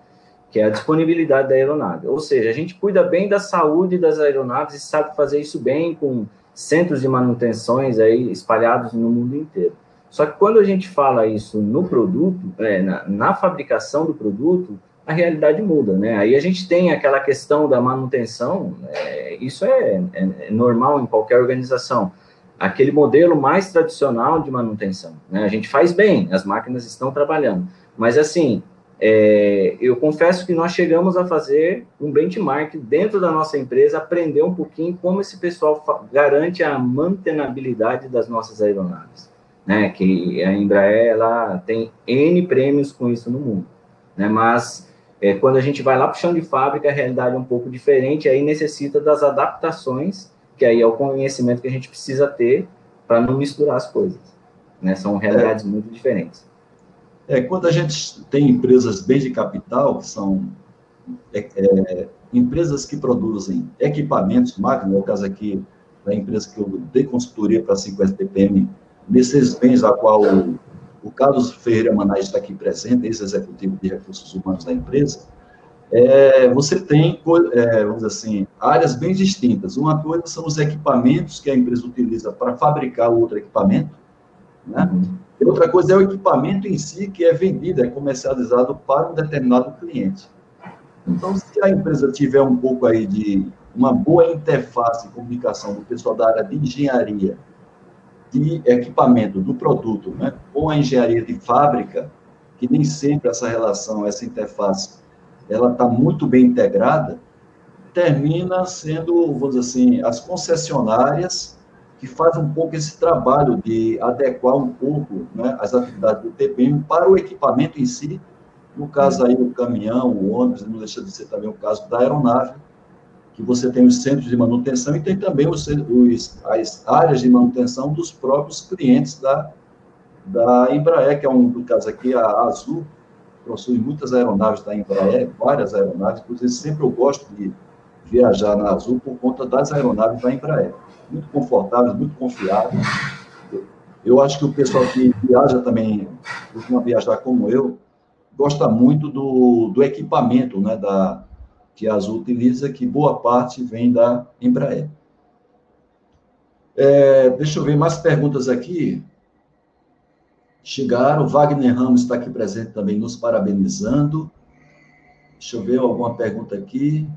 Que é a disponibilidade da aeronave. Ou seja, a gente cuida bem da saúde das aeronaves e sabe fazer isso bem com centros de manutenções aí espalhados no mundo inteiro. Só que quando a gente fala isso no produto, é, na, na, fabricação do produto, a realidade muda, né? Aí a gente tem aquela questão da manutenção, é, isso é, é, é, normal em qualquer organização. Aquele modelo mais tradicional de manutenção, né? A gente faz bem, as máquinas estão trabalhando, mas assim, é, eu confesso que nós chegamos a fazer um benchmark dentro da nossa empresa, aprender um pouquinho como esse pessoal garante a mantenabilidade das nossas aeronaves, né? Que a Embraer ela tem N prêmios com isso no mundo, né? Mas é, quando a gente vai lá para o chão de fábrica, a realidade é um pouco diferente, aí necessita das adaptações, que aí é o conhecimento que a gente precisa ter para não misturar as coisas, né? São realidades é. muito diferentes. É, quando a gente tem empresas bem de capital, que são é, é, empresas que produzem equipamentos, máquinas, no caso aqui da empresa que eu dei consultoria para a 50 TPM, Mercedes-Benz, a qual o, o Carlos Ferreira Manais está aqui presente, ex-executivo de recursos humanos da empresa, é, você tem, é, vamos dizer assim, áreas bem distintas. Uma coisa são os equipamentos que a empresa utiliza para fabricar outro equipamento, né? Uhum. E outra coisa é o equipamento em si que é vendido, é comercializado para um determinado cliente. Então, se a empresa tiver um pouco aí de uma boa interface de comunicação do pessoal da área de engenharia, de equipamento do produto, né, com a engenharia de fábrica, que nem sempre essa relação, essa interface, ela está muito bem integrada, termina sendo, vamos dizer assim, as concessionárias que faz um pouco esse trabalho de adequar um pouco né, as atividades do TPM para o equipamento em si, no caso aí o caminhão, o ônibus, não deixa de ser também o caso da aeronave, que você tem os centros de manutenção e tem também os, os, as áreas de manutenção dos próprios clientes da, da Embraer, que é um, no caso aqui, a Azul, possui muitas aeronaves da Embraer, várias aeronaves, inclusive sempre eu gosto de viajar na Azul por conta das aeronaves da Embraer. Muito confortáveis, muito confiáveis. Eu acho que o pessoal que viaja também, costuma viajar como eu, gosta muito do, do equipamento né, da, que a Azul utiliza, que boa parte vem da Embraer. É, deixa eu ver mais perguntas aqui. Chegaram, Wagner Ramos está aqui presente também, nos parabenizando. Deixa eu ver alguma pergunta aqui.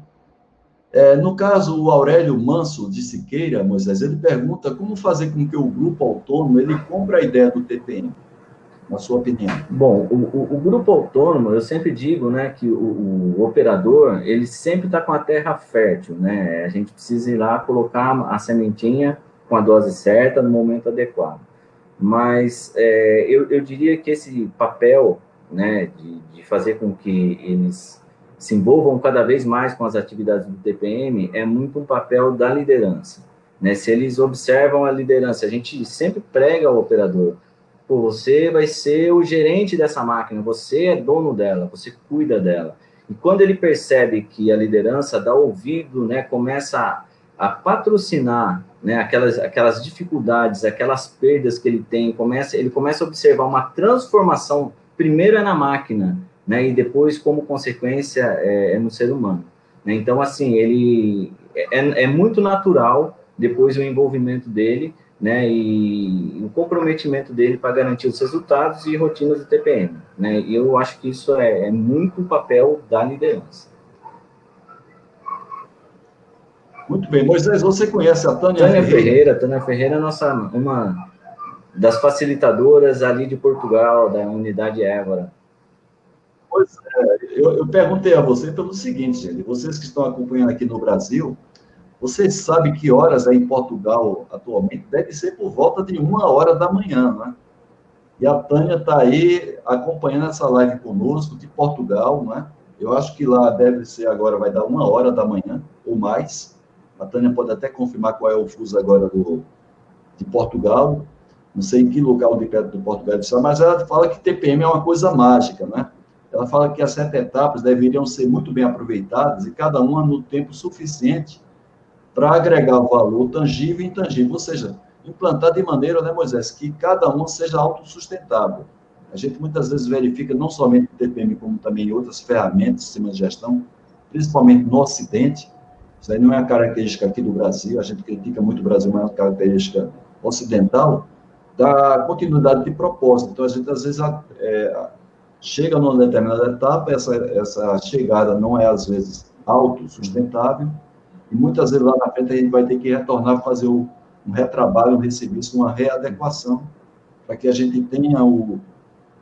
É, no caso, o Aurélio Manso de Siqueira, Moisés, ele pergunta como fazer com que o grupo autônomo ele compre a ideia do TPM, na sua opinião. Bom, o, o, o grupo autônomo, eu sempre digo né, que o, o operador, ele sempre está com a terra fértil, né? A gente precisa ir lá colocar a sementinha com a dose certa, no momento adequado. Mas é, eu, eu diria que esse papel né, de, de fazer com que eles se envolvam cada vez mais com as atividades do TPM é muito um papel da liderança. Né? Se eles observam a liderança, a gente sempre prega ao operador, Pô, você vai ser o gerente dessa máquina, você é dono dela, você cuida dela. E quando ele percebe que a liderança dá ouvido, né, começa a, a patrocinar né, aquelas, aquelas dificuldades, aquelas perdas que ele tem, começa, ele começa a observar uma transformação, primeiro é na máquina, né? E depois, como consequência, é, é no ser humano. Né? Então, assim, ele é, é, muito natural depois o envolvimento dele, né? E o comprometimento dele para garantir os resultados e rotinas do TPM, né? E eu acho que isso é, é muito o papel da liderança. Muito bem, Moisés, você conhece a Tânia, Tânia Ferreira? Ferreira? Tânia Ferreira é nossa, uma das facilitadoras ali de Portugal, da unidade Évora. Pois é, eu, eu, perguntei a você pelo seguinte, gente, vocês que estão acompanhando aqui no Brasil, vocês sabem que horas é em Portugal atualmente? Deve ser por volta de uma hora da manhã, né? E a Tânia está aí acompanhando essa live conosco de Portugal, né? Eu acho que lá deve ser agora, vai dar uma hora da manhã ou mais. A Tânia pode até confirmar qual é o fuso agora do, de Portugal. Não sei em que local de perto do Portugal está, mas ela fala que TPM é uma coisa mágica, né? Ela fala que as sete etapas deveriam ser muito bem aproveitadas e cada uma no tempo suficiente para agregar valor tangível e intangível, ou seja, implantar de maneira, né, Moisés, que cada uma seja autossustentável. A gente muitas vezes verifica, não somente o TPM, como também outras ferramentas, sistemas de gestão, principalmente no Ocidente, isso aí não é a característica aqui do Brasil, a gente critica muito o Brasil, mas é uma característica ocidental, da continuidade de propósito. Então, a gente, às vezes, é, chega numa determinada etapa, essa, essa chegada não é, às vezes, autossustentável, e muitas vezes lá na frente a gente vai ter que retornar, fazer o, um retrabalho, um reserviço, uma readequação, para que a gente tenha o,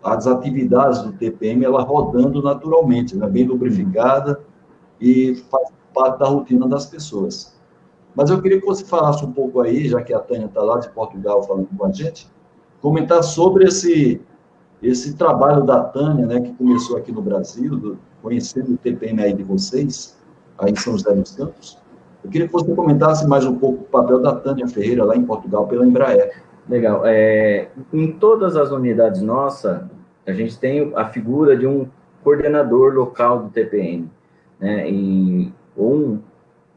as atividades do TPM ela rodando naturalmente, né, bem lubrificada e faz parte da rotina das pessoas. Mas eu queria que você falasse um pouco aí, já que a Tânia está lá de Portugal falando com a gente, comentar sobre esse esse trabalho da Tânia, né, que começou aqui no Brasil, do, conhecendo o TPM aí de vocês, aí em São José dos Campos, eu queria que você comentasse mais um pouco o papel da Tânia Ferreira lá em Portugal pela Embraer. Legal. É, em todas as unidades nossas, a gente tem a figura de um coordenador local do TPM, né, e, ou um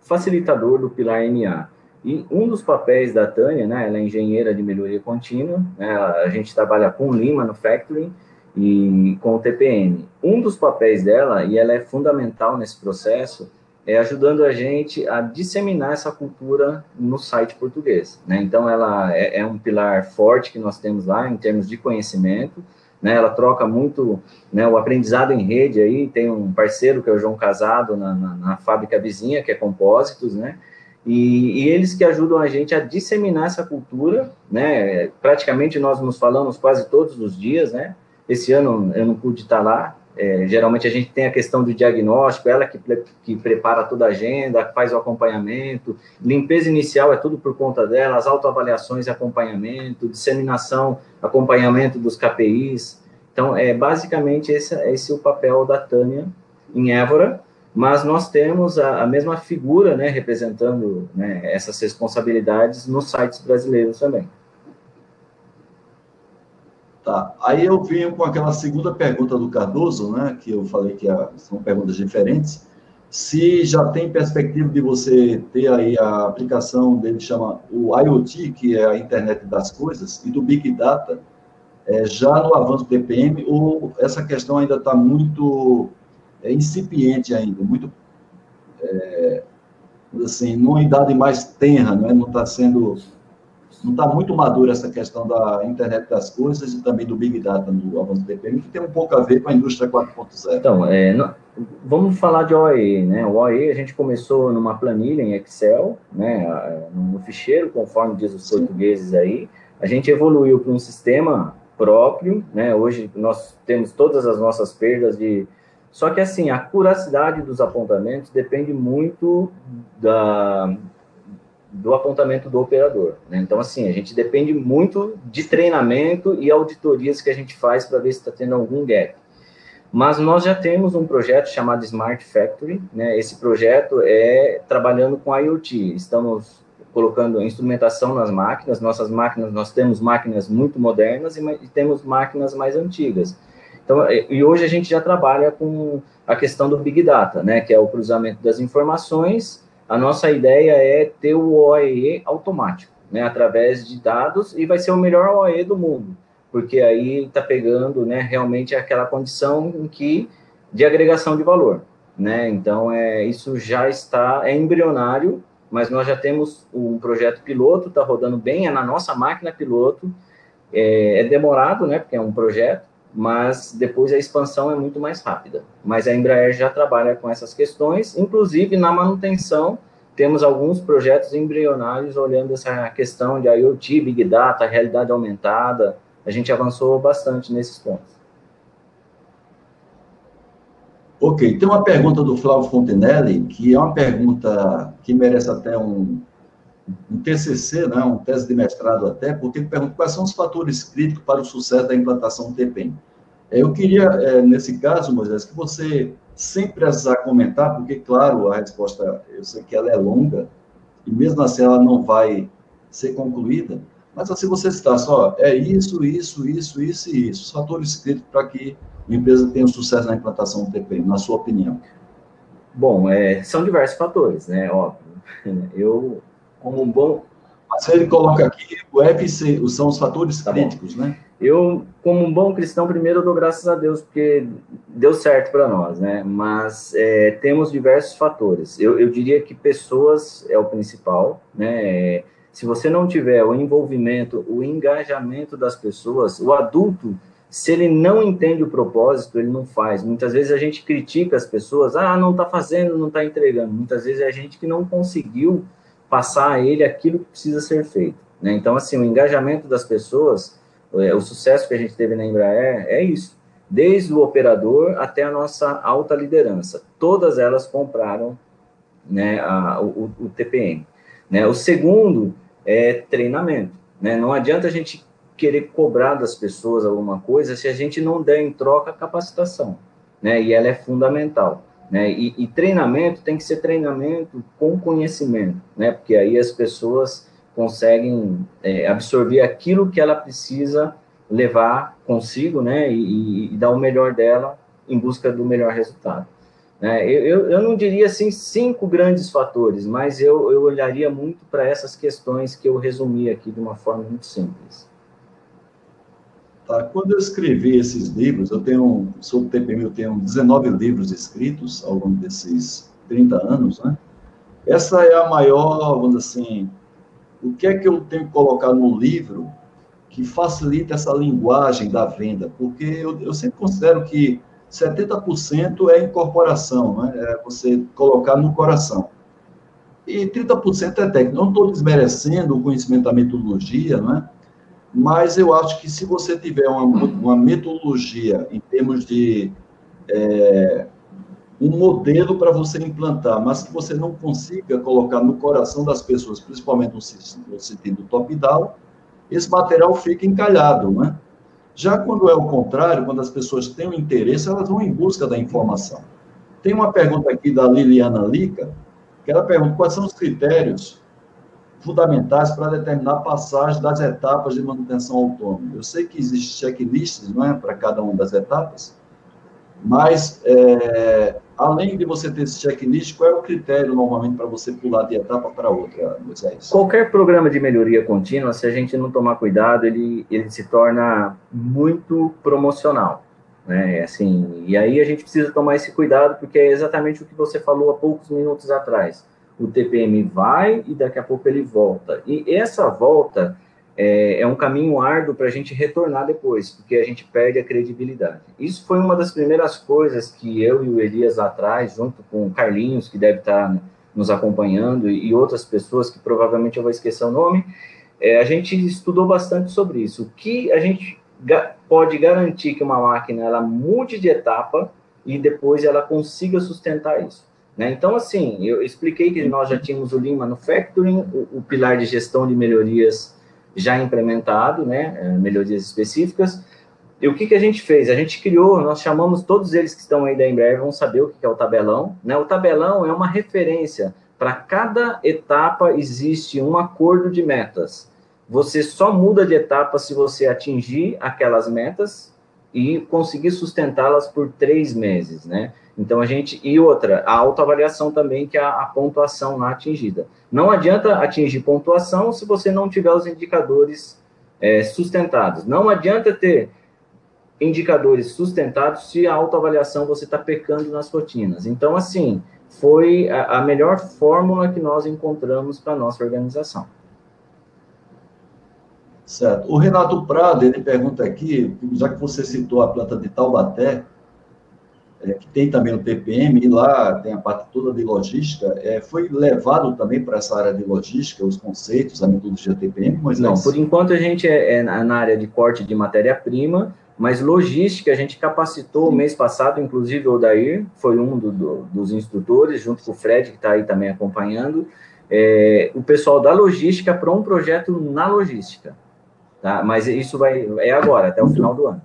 facilitador do pilar MA. E um dos papéis da Tânia, né, ela é engenheira de melhoria contínua, né, a gente trabalha com Lean Manufacturing e com o TPM. Um dos papéis dela, e ela é fundamental nesse processo, é ajudando a gente a disseminar essa cultura no site português. Né? Então, ela é, é, um pilar forte que nós temos lá em termos de conhecimento. Né? Ela troca muito né, o aprendizado em rede. Aí tem um parceiro que é o João Casado na, na, na fábrica vizinha, que é Compósitos, né? E, e, eles que ajudam a gente a disseminar essa cultura, né? Praticamente nós nos falamos quase todos os dias, né? Esse ano eu não pude estar lá. É, geralmente a gente tem a questão do diagnóstico, ela que, que prepara toda a agenda, faz o acompanhamento, limpeza inicial é tudo por conta dela, as autoavaliações e acompanhamento, disseminação, acompanhamento dos KPIs. Então, é basicamente esse, esse é o papel da Tânia em Évora, mas nós temos a, a mesma figura, né, representando né, essas responsabilidades nos sites brasileiros também. Tá, aí eu venho com aquela segunda pergunta do Cardoso, né, que eu falei que são perguntas diferentes, se já tem perspectiva de você ter aí a aplicação dele chama o IoT, que é a internet das coisas, e do Big Data, é, já no avanço do TPM, ou essa questão ainda está muito é, incipiente ainda, muito, é, assim, numa idade mais tenra, né? não está sendo não está muito madura essa questão da internet das coisas e também do Big Data no avanço do TPM, que tem um pouco a ver com a indústria 4.0. Então, é, não, vamos falar de OE, né? O OE a gente começou numa planilha em Excel, né? No ficheiro, conforme diz os Sim. portugueses aí. A gente evoluiu para um sistema próprio, né? Hoje nós temos todas as nossas perdas de só que assim, a curacidade dos apontamentos depende muito da, do apontamento do operador. Né? Então, assim, a gente depende muito de treinamento e auditorias que a gente faz para ver se está tendo algum gap. Mas nós já temos um projeto chamado Smart Factory. Né? Esse projeto é trabalhando com IoT. Estamos colocando instrumentação nas máquinas. Nossas máquinas, nós temos máquinas muito modernas e, e temos máquinas mais antigas. Então, e hoje a gente já trabalha com a questão do Big Data, né? que é o cruzamento das informações a nossa ideia é ter o OEE automático, né, através de dados, e vai ser o melhor OE do mundo, porque aí está pegando né, realmente aquela condição em que, de agregação de valor. Né? Então, é, isso já está, é embrionário, mas nós já temos um projeto piloto, está rodando bem, é na nossa máquina piloto, é, é demorado, né, porque é um projeto, mas depois a expansão é muito mais rápida. Mas a Embraer já trabalha com essas questões, inclusive na manutenção, temos alguns projetos embrionários olhando essa questão de IoT, Big Data, realidade aumentada. A gente avançou bastante nesses pontos. Ok, tem uma pergunta do Flávio Fontenelle, que é uma pergunta que merece até um, um TCC, né, um tese de mestrado até, porque ele pergunta quais são os fatores críticos para o sucesso da implantação do TPM. É, eu queria, é, nesse caso, Moisés, que você, sem precisar comentar, porque, claro, a resposta, eu sei que ela é longa, e mesmo assim ela não vai ser concluída, mas assim você está só, é isso, isso, isso, isso e isso, os fatores críticos para que a empresa tenha sucesso na implantação do TPM, na sua opinião. Bom, é, são diversos fatores, né, óbvio. Eu como um bom. Mas ele coloca aqui o FC, são os fatores tá críticos, bom. né? Eu, como um bom cristão, primeiro eu dou graças a Deus, porque deu certo para nós, né? Mas é, temos diversos fatores. Eu, eu, diria que pessoas é o principal, né? Se você não tiver o envolvimento, o engajamento das pessoas, o adulto, se ele não entende o propósito, ele não faz. Muitas vezes a gente critica as pessoas, ah, não está fazendo, não está entregando. Muitas vezes é a gente que não conseguiu passar a ele aquilo que precisa ser feito. Né? Então, assim, o engajamento das pessoas, é, o sucesso que a gente teve na Embraer é isso. Desde o operador até a nossa alta liderança. Todas elas compraram né, a, o, o, TPM. Né? O segundo é treinamento. Né? Não adianta a gente querer cobrar das pessoas alguma coisa se a gente não der em troca capacitação. Né? E ela é fundamental. Né? E, e, treinamento tem que ser treinamento com conhecimento, né? Porque aí as pessoas conseguem é, absorver aquilo que ela precisa levar consigo, né? E, e, dar o melhor dela em busca do melhor resultado. Né? Eu, eu, não diria assim cinco grandes fatores, mas eu, eu olharia muito para essas questões que eu resumi aqui de uma forma muito simples. Tá? Quando eu escrevi esses livros, eu tenho, sobre TPM, eu tenho 19 livros escritos ao longo desses 30 anos, né? Essa é a maior, vamos dizer assim, o que é que eu tenho que colocar no livro que facilita essa linguagem da venda? Porque eu, eu sempre considero que 70% é incorporação, né? é você colocar no coração. E 30% é técnico. Não estou desmerecendo o conhecimento da metodologia, né? Mas eu acho que se você tiver uma, uma metodologia em termos de é, um modelo para você implantar, mas que você não consiga colocar no coração das pessoas, principalmente no, sentido top-down, esse material fica encalhado, né? Já quando é o contrário, quando as pessoas têm um interesse, elas vão em busca da informação. Tem uma pergunta aqui da Liliana Lica, que ela pergunta quais são os critérios fundamentais para determinar a passagem das etapas de manutenção autônoma. Eu sei que existem checklists não é, para cada uma das etapas, mas é, além de você ter esse checklist, qual é o critério normalmente para você pular de etapa para outra, Moisés? Qualquer programa de melhoria contínua, se a gente não tomar cuidado, ele, ele se torna muito promocional. Né? Assim, e aí a gente precisa tomar esse cuidado, porque é exatamente o que você falou há poucos minutos atrás. O TPM vai e daqui a pouco ele volta. E essa volta é, é um caminho árduo para a gente retornar depois, porque a gente perde a credibilidade. Isso foi uma das primeiras coisas que eu e o Elias lá atrás, junto com o Carlinhos, que deve estar nos acompanhando, e outras pessoas que provavelmente eu vou esquecer o nome, é, a gente estudou bastante sobre isso. O que a gente ga pode garantir que uma máquina ela mude de etapa e depois ela consiga sustentar isso. Né? Então, assim, eu expliquei que nós já tínhamos o Lean Manufacturing, o, o pilar de gestão de melhorias já implementado, né, é, melhorias específicas. E o que, que a gente fez? A gente criou, nós chamamos todos eles que estão aí da Embraer, vão saber o que é o tabelão. Né? O tabelão é uma referência. Para cada etapa existe um acordo de metas. Você só muda de etapa se você atingir aquelas metas e conseguir sustentá-las por três meses, né? Então a gente e outra, a autoavaliação também que é a, a pontuação lá atingida. Não adianta atingir pontuação se você não tiver os indicadores é, sustentados. Não adianta ter indicadores sustentados se a autoavaliação você está pecando nas rotinas. Então, assim, foi a, a melhor fórmula que nós encontramos para a nossa organização. Certo. O Renato Prado, ele pergunta aqui, já que você citou a planta de Taubaté, é, que tem também o TPM, e lá tem a parte toda de logística, é, foi levado também para essa área de logística, os conceitos, a metodologia TPM, mas não. Por enquanto a gente é, é na área de corte de matéria-prima, mas logística a gente capacitou Sim. mês passado, inclusive o Odair foi um do, do, dos instrutores, junto com o Fred, que está aí também acompanhando, é, o pessoal da logística para um projeto na logística. Tá? Mas isso vai é agora, até o final do ano.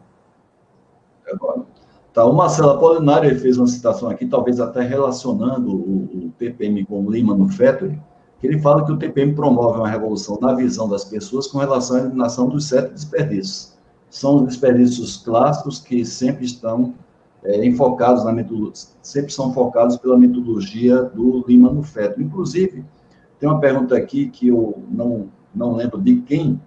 É agora. Tá, o Marcelo Apolinário fez uma citação aqui, talvez até relacionando o, o TPM com o Lean Manufacturing, que ele fala que o TPM promove uma revolução na visão das pessoas com relação à eliminação dos sete desperdícios. São os desperdícios clássicos que sempre estão é, enfocados na metodologia, sempre são focados pela metodologia do Lean Manufacturing. Inclusive, tem uma pergunta aqui que eu não, não lembro de quem,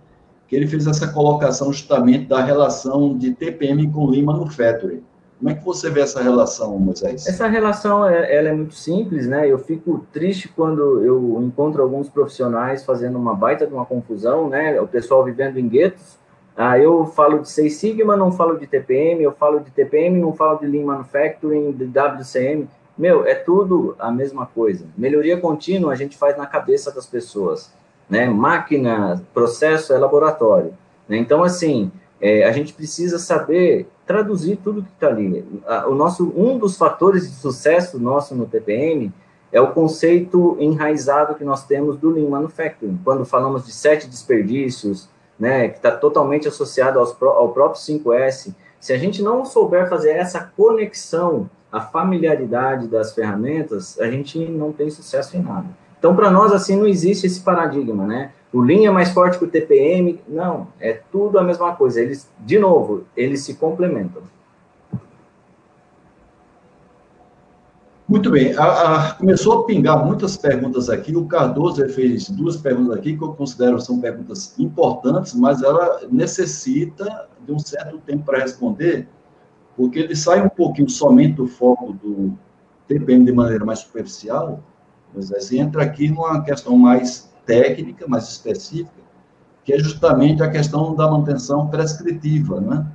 que ele fez essa colocação justamente da relação de TPM com Lean Manufacturing. Como é que você vê essa relação, Moisés? Essa relação é, ela é muito simples, né? Eu fico triste quando eu encontro alguns profissionais fazendo uma baita de uma confusão, né? O pessoal vivendo em guetos. Ah, eu falo de Seis Sigma, não falo de TPM, eu falo de TPM, não falo de Lean Manufacturing, de WCM. Meu, é tudo a mesma coisa. Melhoria contínua a gente faz na cabeça das pessoas, né? Máquina, processo é laboratório. Né? Então, assim, é, a gente precisa saber traduzir tudo que está ali. O nosso, um dos fatores de sucesso nosso no TPM é o conceito enraizado que nós temos do Lean Manufacturing. Quando falamos de sete desperdícios, né, que está totalmente associado aos, ao próprio 5S, se a gente não souber fazer essa conexão, a familiaridade das ferramentas, a gente não tem sucesso em nada. Então, para nós, assim, não existe esse paradigma, né? O Lean é mais forte que o TPM. Não, é tudo a mesma coisa. Eles, de novo, eles se complementam. Muito bem. A, a, começou a pingar muitas perguntas aqui. O Cardoso fez duas perguntas aqui que eu considero são perguntas importantes, mas ela necessita de um certo tempo para responder, porque ele sai um pouquinho somente do foco do TPM de maneira mais superficial, mas assim, entra aqui numa questão mais técnica mais específica, que é justamente a questão da manutenção prescritiva, né?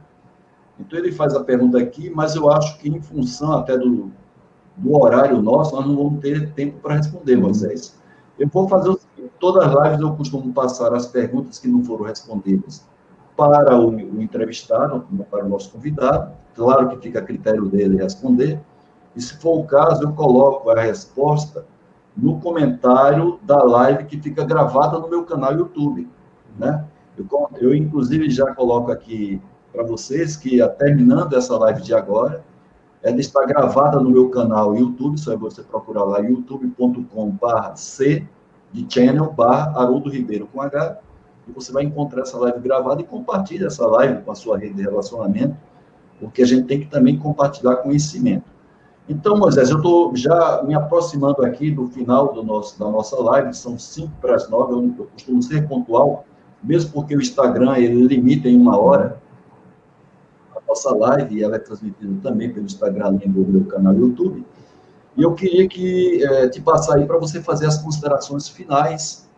Então, ele faz a pergunta aqui, mas eu acho que, em função até do, do horário nosso, nós não vamos ter tempo para responder, Moisés. Eu vou fazer o seguinte, todas as lives eu costumo passar as perguntas que não foram respondidas para o, o entrevistado, para o nosso convidado, claro que fica a critério dele responder, e se for o caso, eu coloco a resposta no comentário da live que fica gravada no meu canal YouTube, né? Eu, eu inclusive, já coloco aqui para vocês que, a, terminando essa live de agora, ela está gravada no meu canal YouTube, só é você procurar lá, youtube.com.br C de channel, barra Haroldo Ribeiro com H, e você vai encontrar essa live gravada e compartilha essa live com a sua rede de relacionamento, porque a gente tem que também compartilhar conhecimento. Então, Moisés, eu estou já me aproximando aqui do final do nosso, da nossa live, são 5 para as 9, eu, eu costumo ser pontual, mesmo porque o Instagram ele limita em uma hora a nossa live, e ela é transmitida também pelo Instagram, além do meu canal YouTube. E eu queria que é, te passar aí para você fazer as considerações finais,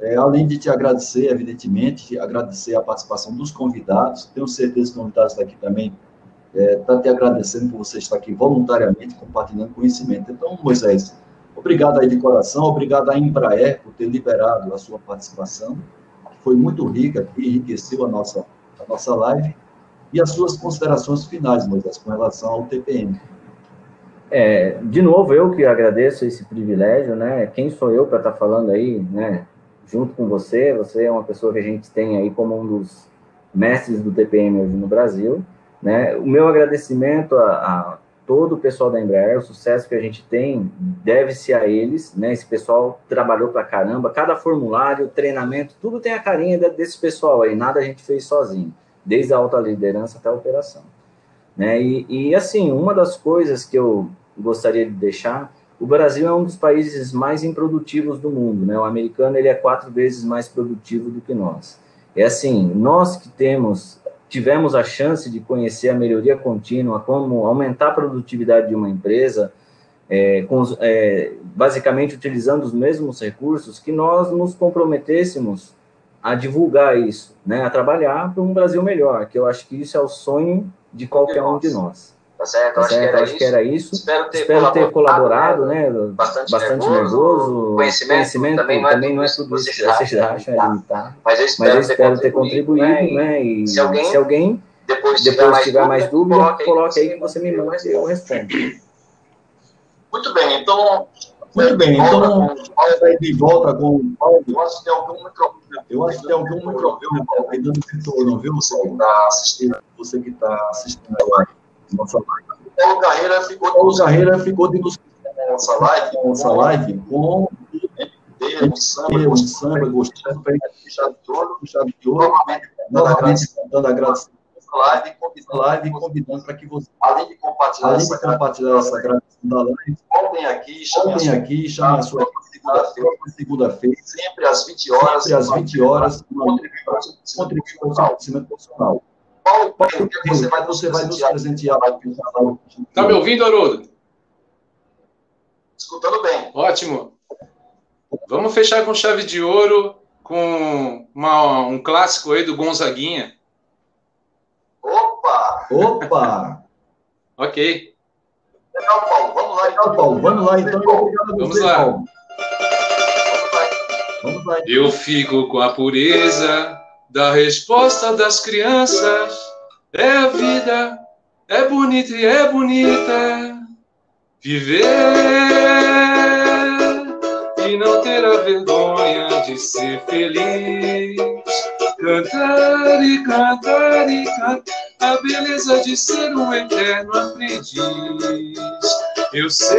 é, além de te agradecer, evidentemente, agradecer a participação dos convidados. Tenho certeza que os convidados daqui também está é, tá te agradecendo por você estar aqui voluntariamente compartilhando conhecimento. Então, Moisés, obrigado aí de coração, obrigado à Embraer por ter liberado a sua participação, que foi muito rica e enriqueceu a nossa, a nossa live, e as suas considerações finais, Moisés, com relação ao TPM. É, de novo, eu que agradeço esse privilégio, né? Quem sou eu para estar tá falando aí, né? Junto com você, você é uma pessoa que a gente tem aí como um dos mestres do TPM hoje no Brasil. Né? O meu agradecimento a, a, todo o pessoal da Embraer, o sucesso que a gente tem deve-se a eles, né? Esse pessoal trabalhou para caramba, cada formulário, treinamento, tudo tem a carinha desse pessoal aí, nada a gente fez sozinho, desde a alta liderança até a operação. Né? E, e assim, uma das coisas que eu gostaria de deixar, o Brasil é um dos países mais improdutivos do mundo, né? O americano ele é quatro vezes mais produtivo do que nós. É assim, nós que temos tivemos a chance de conhecer a melhoria contínua, como aumentar a produtividade de uma empresa, é, com, é, basicamente utilizando os mesmos recursos, que nós nos comprometêssemos a divulgar isso, né, a trabalhar para um Brasil melhor, que eu acho que isso é o sonho de qualquer um de nós. Tá certo? Tá acho, certo? Que, era acho que era isso. Espero ter, Espero ter colaborado, né? Bastante, bastante nervoso. Conhecimento, conhecimento também, não é, também não é tudo isso que vocês acham, é limitado. Mas eu espero, Mas eu espero ter, contribuído, né? né? E se alguém, se alguém depois, depois tiver mais dúvida, coloque, coloque aí que você me manda e eu respondo. Muito bem, então. Muito bem, então vai de volta com o Paulo. Eu acho que tem algum microfone. Eu acho que tem algum microfone aí dando retorno, viu, Você que está assistindo, você que está assistindo agora nossa live. Paulo Carreira ficou, Paulo Carreira ficou de nos nossa live, nossa live com um samba, um samba gostoso chave de ouro, chave de ouro, novamente dando agradecimento live, convidando, live, convidando para que você, além de compartilhar, além essa, de compartilhar essa gravação da live, voltem aqui, chamem aqui, chamem a sua segunda-feira, segunda-feira, sempre às 20 horas, sempre às 20 horas, contribuir para o conhecimento profissional. Paulo, Paulo, que você vai, você vai nos presentear? Está me ouvindo, Haroldo? Escutando bem. Ótimo. Vamos fechar com chave de ouro, com uma, um clássico aí do Gonzaguinha. Opa! Opa! ok. Legal, Paulo. Vamos lá, então. Paulo. Vamos lá, então. Vamos lá. Paulo. Vamos lá. Eu fico com a pureza da resposta das crianças. É a vida, é bonita e é bonita viver e não ter a vergonha de ser feliz. Cantar e cantar e cantar a beleza de ser um eterno aprendiz. Eu sei